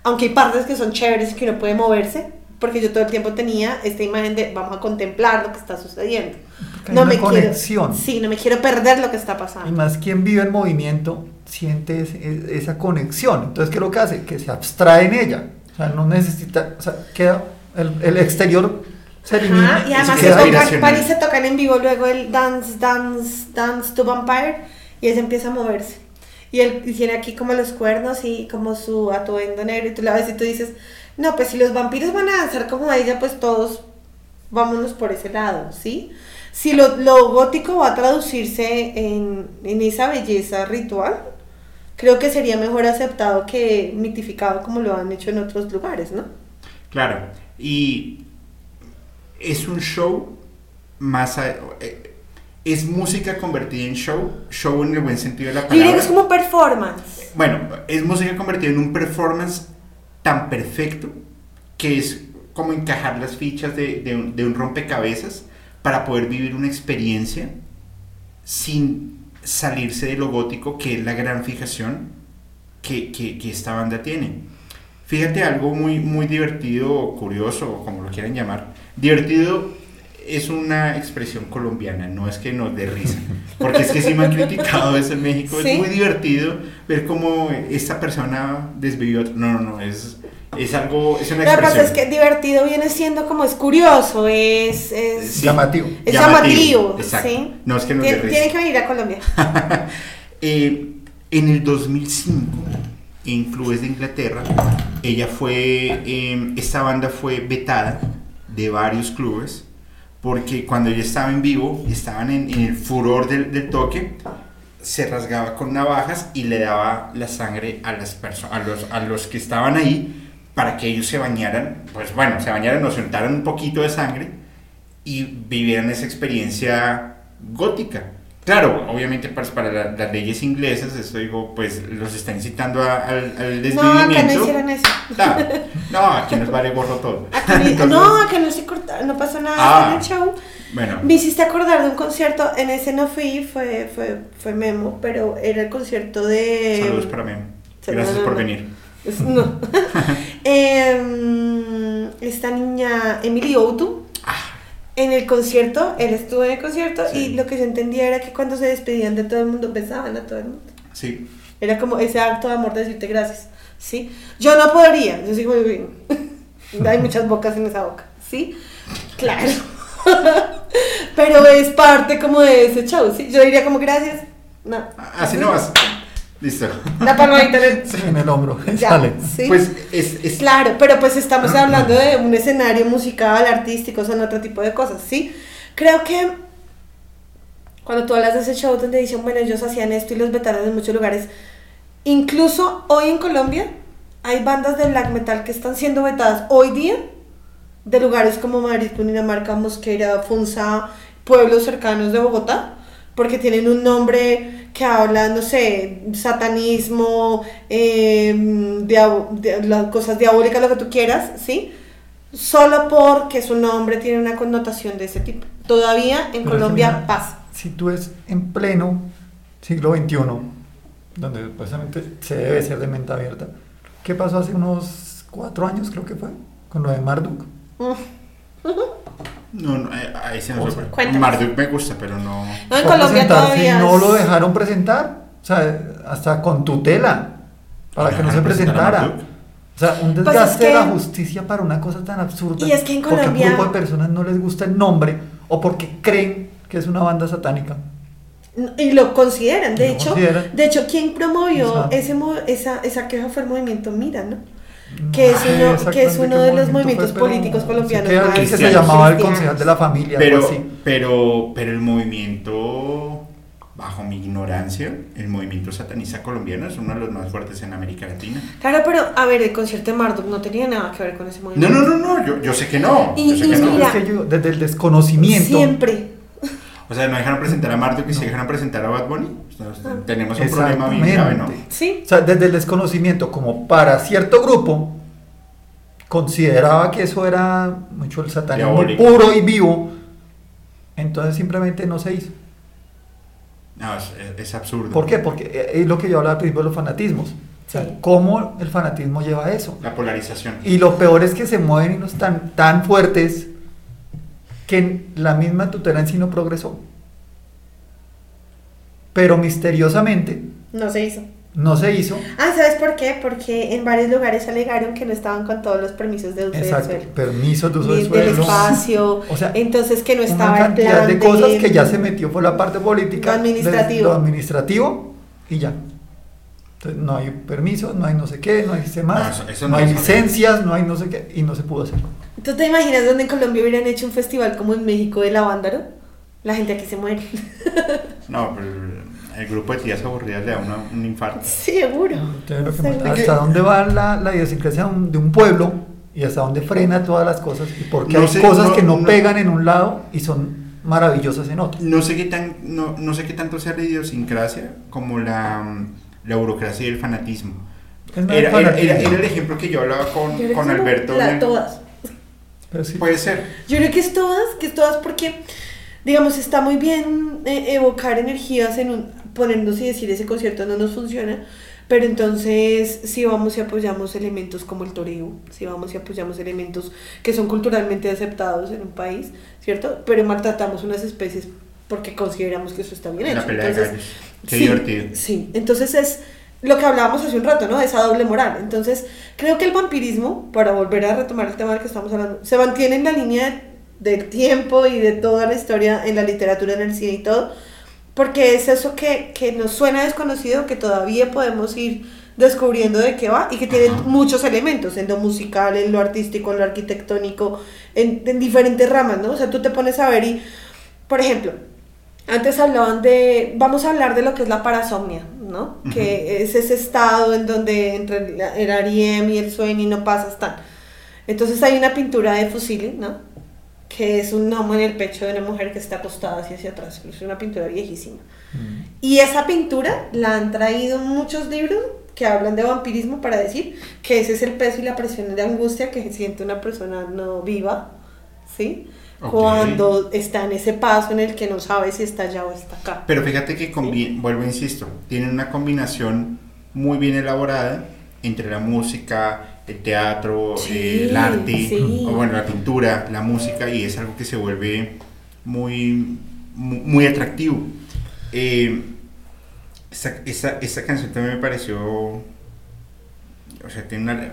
Aunque hay partes que son chéveres que uno puede moverse, porque yo todo el tiempo tenía esta imagen de vamos a contemplar lo que está sucediendo. Porque hay una conexión. quiero, sí, no me quiero perder lo que está Y pasando. más quien vive el movimiento siente esa conexión. Entonces, ¿qué es lo que hace? Que se abstrae en ella. O sea, no necesita, o sea, queda el, el exterior se elimina. Ajá, y además se tocan, y se tocan en vivo luego el Dance, Dance, Dance to Vampire y ella empieza a moverse. Y él y tiene aquí como los cuernos y como su atuendo negro y tú la ves y tú dices, no, pues si los vampiros van a danzar como ella, pues todos vámonos por ese lado, ¿sí? Si lo, lo gótico va a traducirse en, en esa belleza ritual, creo que sería mejor aceptado que mitificado como lo han hecho en otros lugares, ¿no? Claro, y es un show más... a- eh, es música convertida en show, show en el buen sentido de la Yo diría que palabra. es como performance. Bueno, es música convertida en un performance tan perfecto que es como encajar las fichas de, de un, de un rompecabezas para poder vivir una experiencia sin salirse de lo gótico, que es la gran fijación que, que- que esta banda tiene. Fíjate algo muy, muy divertido o curioso, como lo quieran llamar. Divertido es una expresión colombiana, no es que nos dé risa. Porque es que sí me han criticado eso en México. ¿Sí? Es muy divertido ver cómo esta persona desvivió. No, no, no, es, es algo, es una Lo que pasa es que divertido viene siendo como es curioso, es, es, Sí. Llamativo. es llamativo, exacto. ¿sí? No es que dé Tien- risa. Tienen que venir a Colombia. [laughs] Eh, en el 2005, en clubes de Inglaterra, ella fue, eh, esta banda fue vetada de varios clubes porque cuando ella estaba en vivo, estaban en, en el furor del, del toque, se rasgaba con navajas y le daba la sangre a las personas, a los, a los que estaban ahí para que ellos se bañaran, pues bueno, se bañaran o soltaran un poquito de sangre y vivieran esa experiencia gótica. Claro, obviamente pues, para la- las leyes inglesas, esto digo, pues los está incitando a- al, al No, acá no desvivimiento. hicieron eso. No, no, aquí nos vale gorro todo. [laughs] Ni- Entonces, no, acá no se corta, no pasó nada Ah. en el show. Bueno, Me hiciste acordar de un concierto, en ese no fui, fue, fue, fue Memo, pero era el concierto de... saludos para Memo. Sí, Gracias por venir. No. [laughs] Em, esta niña Emily Outu. En el concierto, él estuvo en el concierto Sí. y lo que yo entendía era que cuando se despedían de todo el mundo, besaban a todo el mundo. Sí, Era como ese acto de amor de decirte gracias, ¿sí? Yo no podría, yo sigo. [laughs] Hay muchas bocas en esa boca, ¿sí? Claro. [laughs] Pero es parte como de ese show, ¿sí? Yo diría como gracias. No. así no vas. Listo. La palmadita en el- Sí, en el hombro. Ya, [laughs] Sale. ¿sí? Pues es, es Claro, pero pues estamos hablando de un escenario musical, artístico, son otro tipo de cosas, ¿sí? Creo que cuando tú hablas de ese show donde dicen, bueno, ellos hacían esto y los vetaron en muchos lugares, incluso hoy en Colombia hay bandas de black metal que están siendo vetadas hoy día de lugares como Madrid, Cundinamarca, Mosquera, Funza, pueblos cercanos de Bogotá, porque tienen un nombre que habla, no sé, satanismo, eh, diabo- de- las cosas diabólicas, lo que tú quieras, ¿sí? Solo porque su nombre tiene una connotación de ese tipo. Todavía en Pero Colombia mira, pasa. Si tú es en pleno siglo XXI, donde supuestamente se debe ser de mente abierta, ¿qué pasó hace unos cuatro años, creo que fue, con lo de Marduk? Mm. [laughs] No, no, eh, ahí se nos sorprende. Marduk me gusta, pero no. No, en Colombia todavía no lo dejaron presentar, o sea, hasta con tutela, para que no se ¿Dejaron presentar a presentara. O sea, un Pues desgaste es que- de la justicia para una cosa tan absurda. Y es que en Porque a Colombia- un grupo de personas no les gusta el nombre o porque creen que es una banda satánica. Y lo consideran, de Lo hecho, consideran. de hecho, quien promovió ese mo- esa, esa queja fue el movimiento Mira, ¿no? Que es No uno- que es uno de los movimiento movimientos políticos sí colombianos que alguien que se llamaba el concejal de la familia, Pero, algo así. pero, pero el movimiento, bajo mi ignorancia, el movimiento satanista colombiano es uno de los más fuertes en América Latina. Claro, pero a ver, el concierto de Marduk no tenía nada que ver con ese No, movimiento. no, no, no, yo, yo sé que no. Y- yo sé y que no. mira- Es que yo, desde el desconocimiento. Siempre. O sea, no dejaron presentar a Marduk y se dejaron presentar a Bad Bunny. Tenemos un problema bien grave, ¿no? Sí. O sea, desde el desconocimiento, como para cierto grupo, consideraba que eso era mucho el satanismo puro y vivo, entonces simplemente no se hizo. No, es, es absurdo. ¿Por qué? Porque eh, es lo que yo hablaba al principio de los fanatismos. O sea, cómo el fanatismo lleva a eso. La polarización. Y lo peor es que se mueven hilos tan, tan fuertes que la misma tutela en sí no progresó. Pero misteriosamente No se hizo. no se hizo. Ah, ¿sabes por qué? Porque en varios lugares alegaron que no estaban con todos los permisos de uso del Exacto, suelo. permisos de uso del del suelo. espacio. [laughs] O sea, entonces que no una estaba el cantidad plan de cosas que ya se metió por la parte política, Lo administrativo. lo administrativo y ya. Entonces, no hay permisos, no hay no sé qué, no hay No, más, eso- eso no, no hay licencias, no hay no sé qué y no se pudo hacer. ¿Tú te imaginas donde en Colombia hubieran hecho un festival como en México de Lavándaro? La gente aquí se muere. [laughs] No, pero el, grupo de tías aburridas le da una- un infarto. Seguro. Entonces, Seguro. hasta dónde va la, la idiosincrasia de un, de un pueblo y hasta dónde frena todas las cosas y porque No hay sé, cosas no- que no, no- pegan en un lado y son maravillosas en otro. No sé qué tan, no, no sé qué tanto sea la idiosincrasia como la, la burocracia y el fanatismo. Era, era- fanatismo. era- era el ejemplo que yo hablaba con, Yo con Alberto. la- todas. Pero sí. Puede ser. Yo creo que es todas, que es todas porque, digamos, está muy bien eh, evocar energías en un, ponernos y decir ese concierto no nos funciona, pero entonces si vamos y apoyamos elementos como el toreo, si vamos y apoyamos elementos que son culturalmente aceptados en un país, ¿cierto? Pero maltratamos unas especies porque consideramos que eso está bien hecho. pelea de Entonces, gallos. Qué sí, divertido. Sí, entonces es lo que hablábamos hace un rato, ¿no? Esa doble moral. Entonces, creo que el vampirismo, para volver a retomar el tema del que estamos hablando, se mantiene en la línea del tiempo y de toda la historia en la literatura, en el cine y todo, porque es eso que, que nos suena desconocido, que todavía podemos ir descubriendo de qué va y que tiene Ajá. muchos elementos en lo musical, en lo artístico, en lo arquitectónico, en, en diferentes ramas, ¿no? O sea, tú te pones a ver y, por ejemplo, antes hablaban de, vamos a hablar de lo que es la parasomnia, ¿no? Que es ese estado en donde entre la- el REM y el sueño y no pasas tan. Entonces hay una pintura de Fusili, ¿no? Que es un gnomo en el pecho de una mujer que está acostada hacia, hacia atrás. Es una pintura viejísima. Mm. Y esa pintura la han traído muchos libros que hablan de vampirismo para decir que ese es el peso y la presión de angustia que siente una persona no viva, ¿sí? Cuando está en ese paso en el que no sabe si está allá o está acá. Pero fíjate que, combi- vuelvo, insisto, tienen una combinación muy bien elaborada entre la música, el teatro, Sí, eh, el arte, sí. o bueno, la pintura, la música, y es algo que se vuelve muy, mu- muy atractivo. Eh, esa, esa, esa canción también me pareció, o sea, tiene una,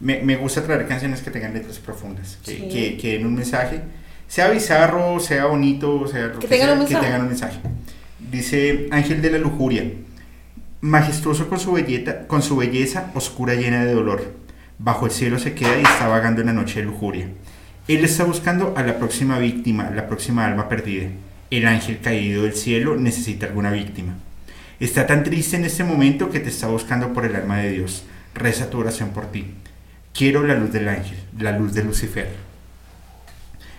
me, me gusta traer canciones que tengan letras profundas, que, Sí. que, que den un mensaje, sea bizarro, sea bonito, sea Que tengan sea, un que mensaje. tengan un mensaje. Dice Ángel de la Lujuria, majestuoso con su, belleza, con su belleza oscura llena de dolor. Bajo el cielo se queda y está vagando en la noche de lujuria. Él está buscando a la próxima víctima, la próxima alma perdida. El ángel caído del cielo necesita alguna víctima. Está tan triste en este momento que te está buscando por el alma de Dios. Reza tu oración por ti. Quiero la luz del ángel, la luz de Lucifer.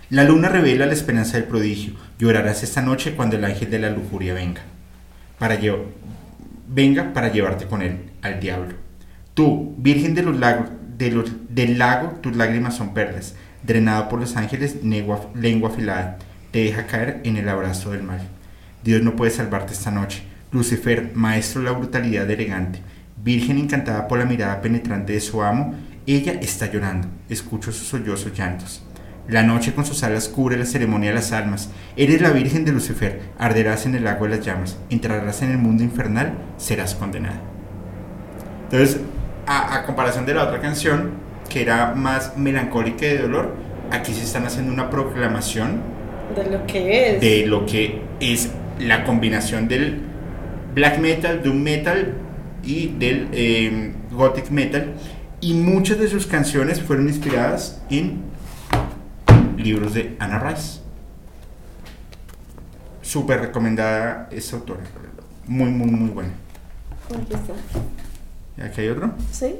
La luna revela la esperanza del prodigio. Llorarás esta noche cuando el ángel de la lujuria venga. Para venga para llevarte con él al diablo. Tú, virgen de los lagos, de los, del lago, tus lágrimas son perlas. Drenado por los ángeles, lengua afilada, te deja caer en el abrazo del mal. Dios no puede salvarte esta noche. Lucifer, maestro de la brutalidad elegante, virgen encantada por la mirada penetrante de su amo, ella está llorando. Escucho sus sollozos llantos. La noche con sus alas cubre la ceremonia de las almas. Eres la Virgen de Lucifer, arderás en el agua de las llamas, entrarás en el mundo infernal, serás condenada. Entonces, a, a comparación de la otra canción, que era más melancólica y de dolor, aquí se están haciendo una proclamación De lo que es. de lo que es la combinación del black metal, doom metal y del eh, gothic metal. Y muchas de sus canciones fueron inspiradas en libros de Anna Rice. Súper recomendada esta autora. Muy, muy, muy buena. Aquí está. ¿Y aquí hay otro? ¿Sí?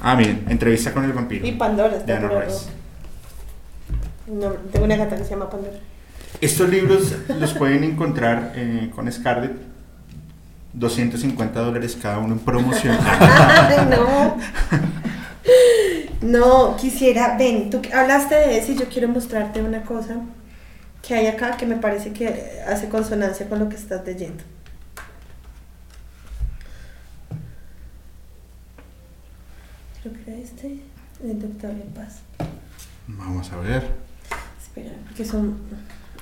Ah, miren, entrevista con el vampiro. Y Pandora de está Anna por Rice. No, tengo una gata que se llama Pandora. Estos libros los pueden encontrar eh, con Scarlett 250 dólares cada uno en promoción. [laughs] No. No, quisiera, ven, tú hablaste de eso y yo quiero mostrarte una cosa que hay acá que me parece que hace consonancia con lo que estás leyendo. Creo que era este, el doctor en paz. Vamos a ver. Espera, porque son,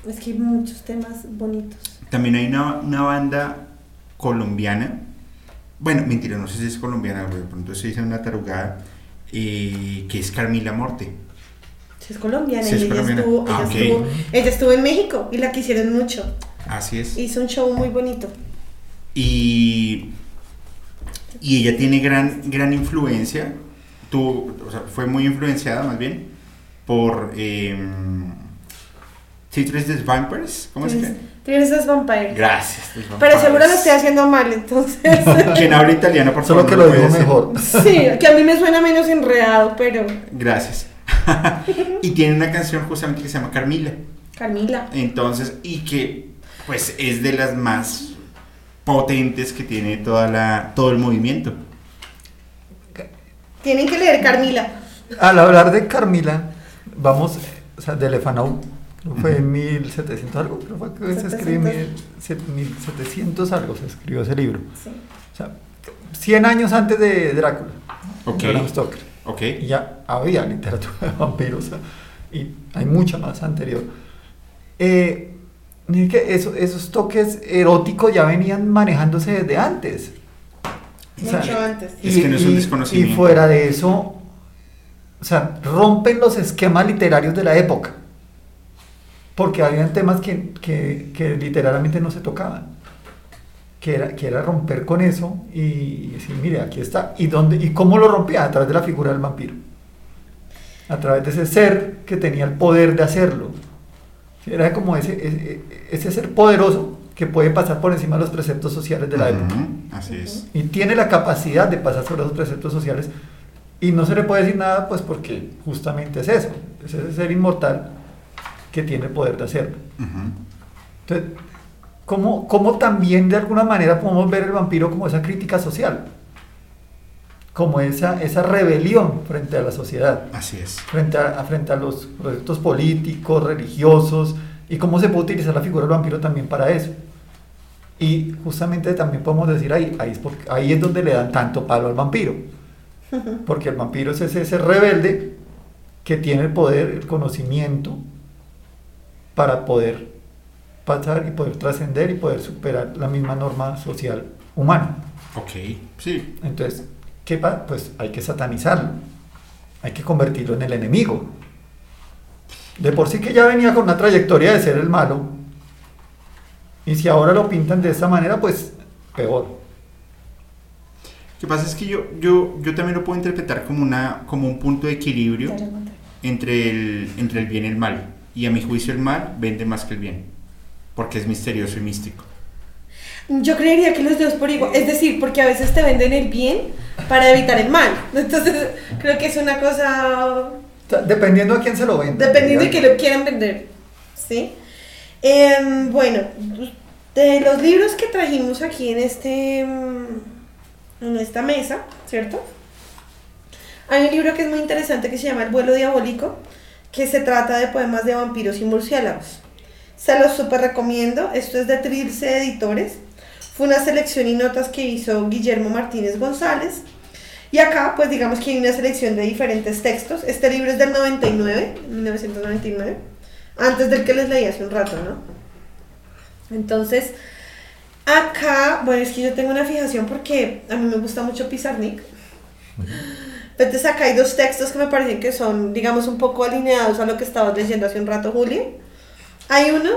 es que hay muchos temas bonitos. También hay una, una banda colombiana. Bueno, mentira, no sé si es colombiana, pero de pronto se dice una tarugada. eh, que es Carmila Morte. Es colombiana Sí, es y ella, colombiana. Estuvo, ella, Ah, estuvo, ella estuvo en México y la quisieron mucho. Así es. Hizo un show muy bonito. Y, y ella tiene gran, gran influencia, tuvo, o sea, fue muy influenciada más bien por eh, Citrus the Vampires, ¿cómo se llama? Tienes esas vampires. Gracias. The Pero Vampires. seguro lo estoy haciendo mal, entonces. [laughs] Quien habla italiano, por Solo favor. que me lo digo mejor. [laughs] sí, que a mí me suena menos enredado, pero. Gracias. [laughs] y tiene una canción justamente que se llama Carmila. Carmila. Entonces, y que pues es de las más potentes que tiene toda la, todo el movimiento. Tienen que leer Carmila. Al hablar de Carmila, vamos, o sea, de Lefanau, fue en 1700 algo, creo fue que se escribió en 1700 algo, se escribió ese libro. Sí. O sea, 100 años antes de Drácula, Ok. de Bram Stoker. Ok. Y ya había literatura de vampiros, o sea, y hay mucha más anterior. Eh, miren que eso- esos toques eróticos ya venían manejándose desde antes. O sea, Mucho antes. Es que no es un desconocimiento. Y fuera de eso, o sea, rompen los esquemas literarios de la época. Porque habían temas que, que, que literalmente no se tocaban. Que era, que era romper con eso y, y decir, mire, aquí está. ¿Y, dónde, ¿Y cómo lo rompía? A través de la figura del vampiro. A través de ese ser que tenía el poder de hacerlo. Era como ese, ese, ese ser poderoso que puede pasar por encima de los preceptos sociales de la época Ujú, Así es. y tiene la capacidad de pasar sobre esos preceptos sociales y no se le puede decir nada pues porque justamente es eso, es ese ser inmortal que tiene el poder de hacerlo. Ujú. Entonces, ¿cómo, cómo también de alguna manera podemos ver el vampiro como esa crítica social? Como esa, esa rebelión frente a la sociedad, Así es. frente a, a- frente a los proyectos políticos, religiosos, y cómo se puede utilizar la figura del vampiro también para eso. Y justamente también podemos decir ahí, ahí es, porque- ahí es donde le dan tanto palo al vampiro. [laughs] Porque el vampiro es ese, ese rebelde que tiene el poder, el conocimiento para poder pasar y poder trascender y poder superar la misma norma social humana. Ok. Sí. Entonces, ¿qué pasa? Pues hay que satanizarlo. Hay que convertirlo en el enemigo. De por sí que ya venía con una trayectoria de ser el malo. Y si ahora lo pintan de esa manera, pues peor. Lo que pasa es que yo, yo, yo también lo puedo interpretar como, una, como un punto de equilibrio entre el, entre el bien y el mal. Y a mi juicio el mal vende más que el bien. Porque es misterioso y místico. Yo creería que los dos por igual. Es decir, porque a veces te venden el bien para evitar el mal. Entonces, creo que es una cosa. Dependiendo a quién se lo venda. Dependiendo de que lo quieran vender. ¿Sí? Em, bueno, de los libros que trajimos aquí en este. mm, en esta mesa, ¿cierto? Hay un libro que es muy interesante que se llama El vuelo diabólico, que se trata de poemas de vampiros y murciélagos. Se los super recomiendo. Esto es de Trilce Editores. Fue una selección y notas que hizo Guillermo Martínez González. Y acá, pues digamos que hay una selección de diferentes textos. Este libro es del 99, 1999, antes del que les leí hace un rato, ¿no? Entonces, acá, bueno, es que yo tengo una fijación porque a mí me gusta mucho Pizarnik. Entonces acá hay dos textos que me parecen que son, digamos, un poco alineados a lo que estabas leyendo hace un rato, Juli. Hay uno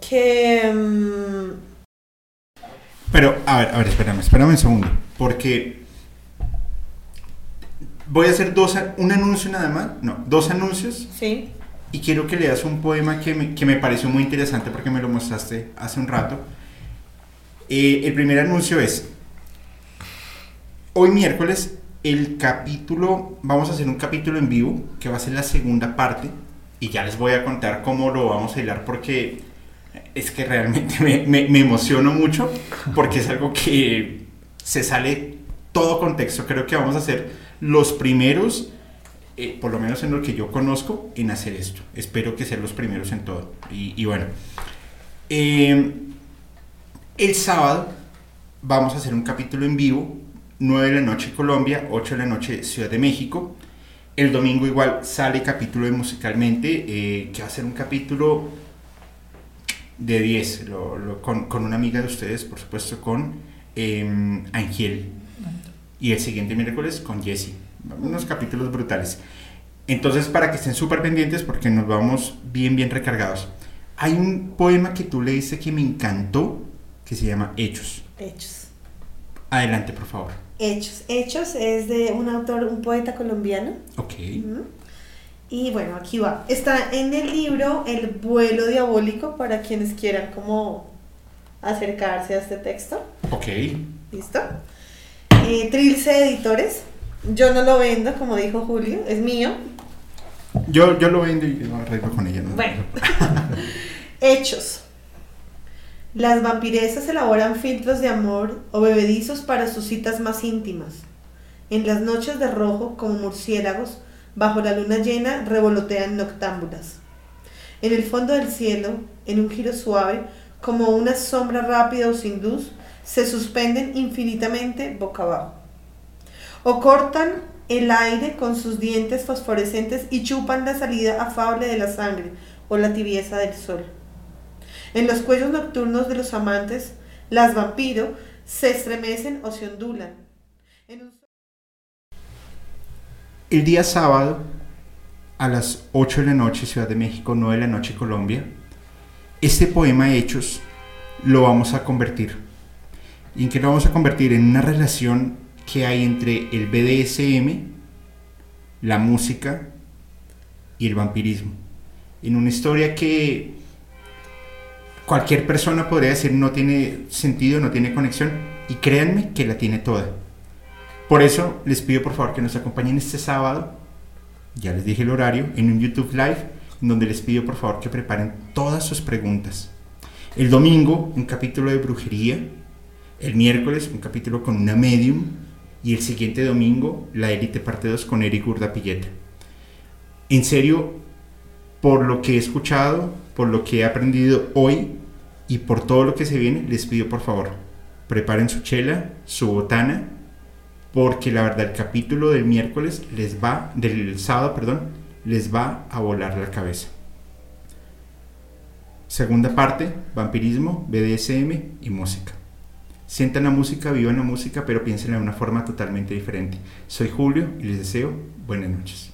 que... mm, Pero, a ver, a ver, espérame, espérame un segundo. Porque voy a hacer dos, un anuncio nada más. No, dos anuncios. sí. Y quiero que leas un poema que me, que me pareció muy interesante porque me lo mostraste hace un rato. Eh, el primer anuncio es, hoy miércoles, el capítulo, vamos a hacer un capítulo en vivo, que va a ser la segunda parte, y ya les voy a contar cómo lo vamos a hilar porque es que realmente [laughs] me, me, me emociono mucho porque es algo que se sale todo contexto. Creo que vamos a ser los primeros, eh, por lo menos en lo que yo conozco, en hacer esto. Espero que sean los primeros en todo. Y, y bueno, eh, el sábado vamos a hacer un capítulo en vivo, 9 de la noche Colombia, 8 de la noche Ciudad de México. El domingo igual sale capítulo de musicalmente, eh, que va a ser un capítulo de 10, lo- lo- con, con una amiga de ustedes, por supuesto, con eh, Ángel. Y el siguiente miércoles con Jesse. Unos capítulos brutales. Entonces, para que estén súper pendientes, porque nos vamos bien, bien recargados. Hay un poema que tú leíste que me encantó, que se llama Hechos. Hechos. Adelante, por favor. Hechos. Hechos es de un autor, un poeta colombiano. Ok. Y bueno, aquí va. Está en el libro El vuelo diabólico para quienes quieran como acercarse a este texto. Ok. ¿Listo? Eh, Trilce Editores. Yo no lo vendo, como dijo Julio, es mío. Yo, yo lo vendo y lo arreglo con ella. ¿no? Bueno. [laughs] Hechos. Las vampiresas elaboran filtros de amor o bebedizos para sus citas más íntimas. En las noches de rojo, como murciélagos, bajo la luna llena, revolotean noctámbulas. En el fondo del cielo, en un giro suave, como una sombra rápida o sin luz, se suspenden infinitamente boca abajo. O cortan el aire con sus dientes fosforescentes y chupan la salida afable de la sangre o la tibieza del sol. En los cuellos nocturnos de los amantes, las vampiro se estremecen o se ondulan. El día sábado, a las 8 de la noche, Ciudad de México, 9 de la noche, Colombia, este poema Hechos lo vamos a convertir. ¿Y en qué lo vamos a convertir? En una relación que hay entre el BDSM, la música y el vampirismo. En una historia que cualquier persona podría decir no tiene sentido, no tiene conexión, y créanme que la tiene toda. Por eso les pido por favor que nos acompañen este sábado, ya les dije el horario, en un YouTube Live, donde les pido por favor que preparen todas sus preguntas. El domingo, un capítulo de brujería. El miércoles, un capítulo con una medium. Y el siguiente domingo, la élite parte 2 con Eric Urdapilleta. En serio, por lo que he escuchado, por lo que he aprendido hoy y por todo lo que se viene, les pido por favor, preparen su chela, su botana, porque la verdad el capítulo del miércoles les va, del sábado, perdón, les va a volar la cabeza. Segunda parte, vampirismo, BDSM y música. Sientan la música, vivan la música, pero piénsenla de una forma totalmente diferente. Soy Julio y les deseo buenas noches.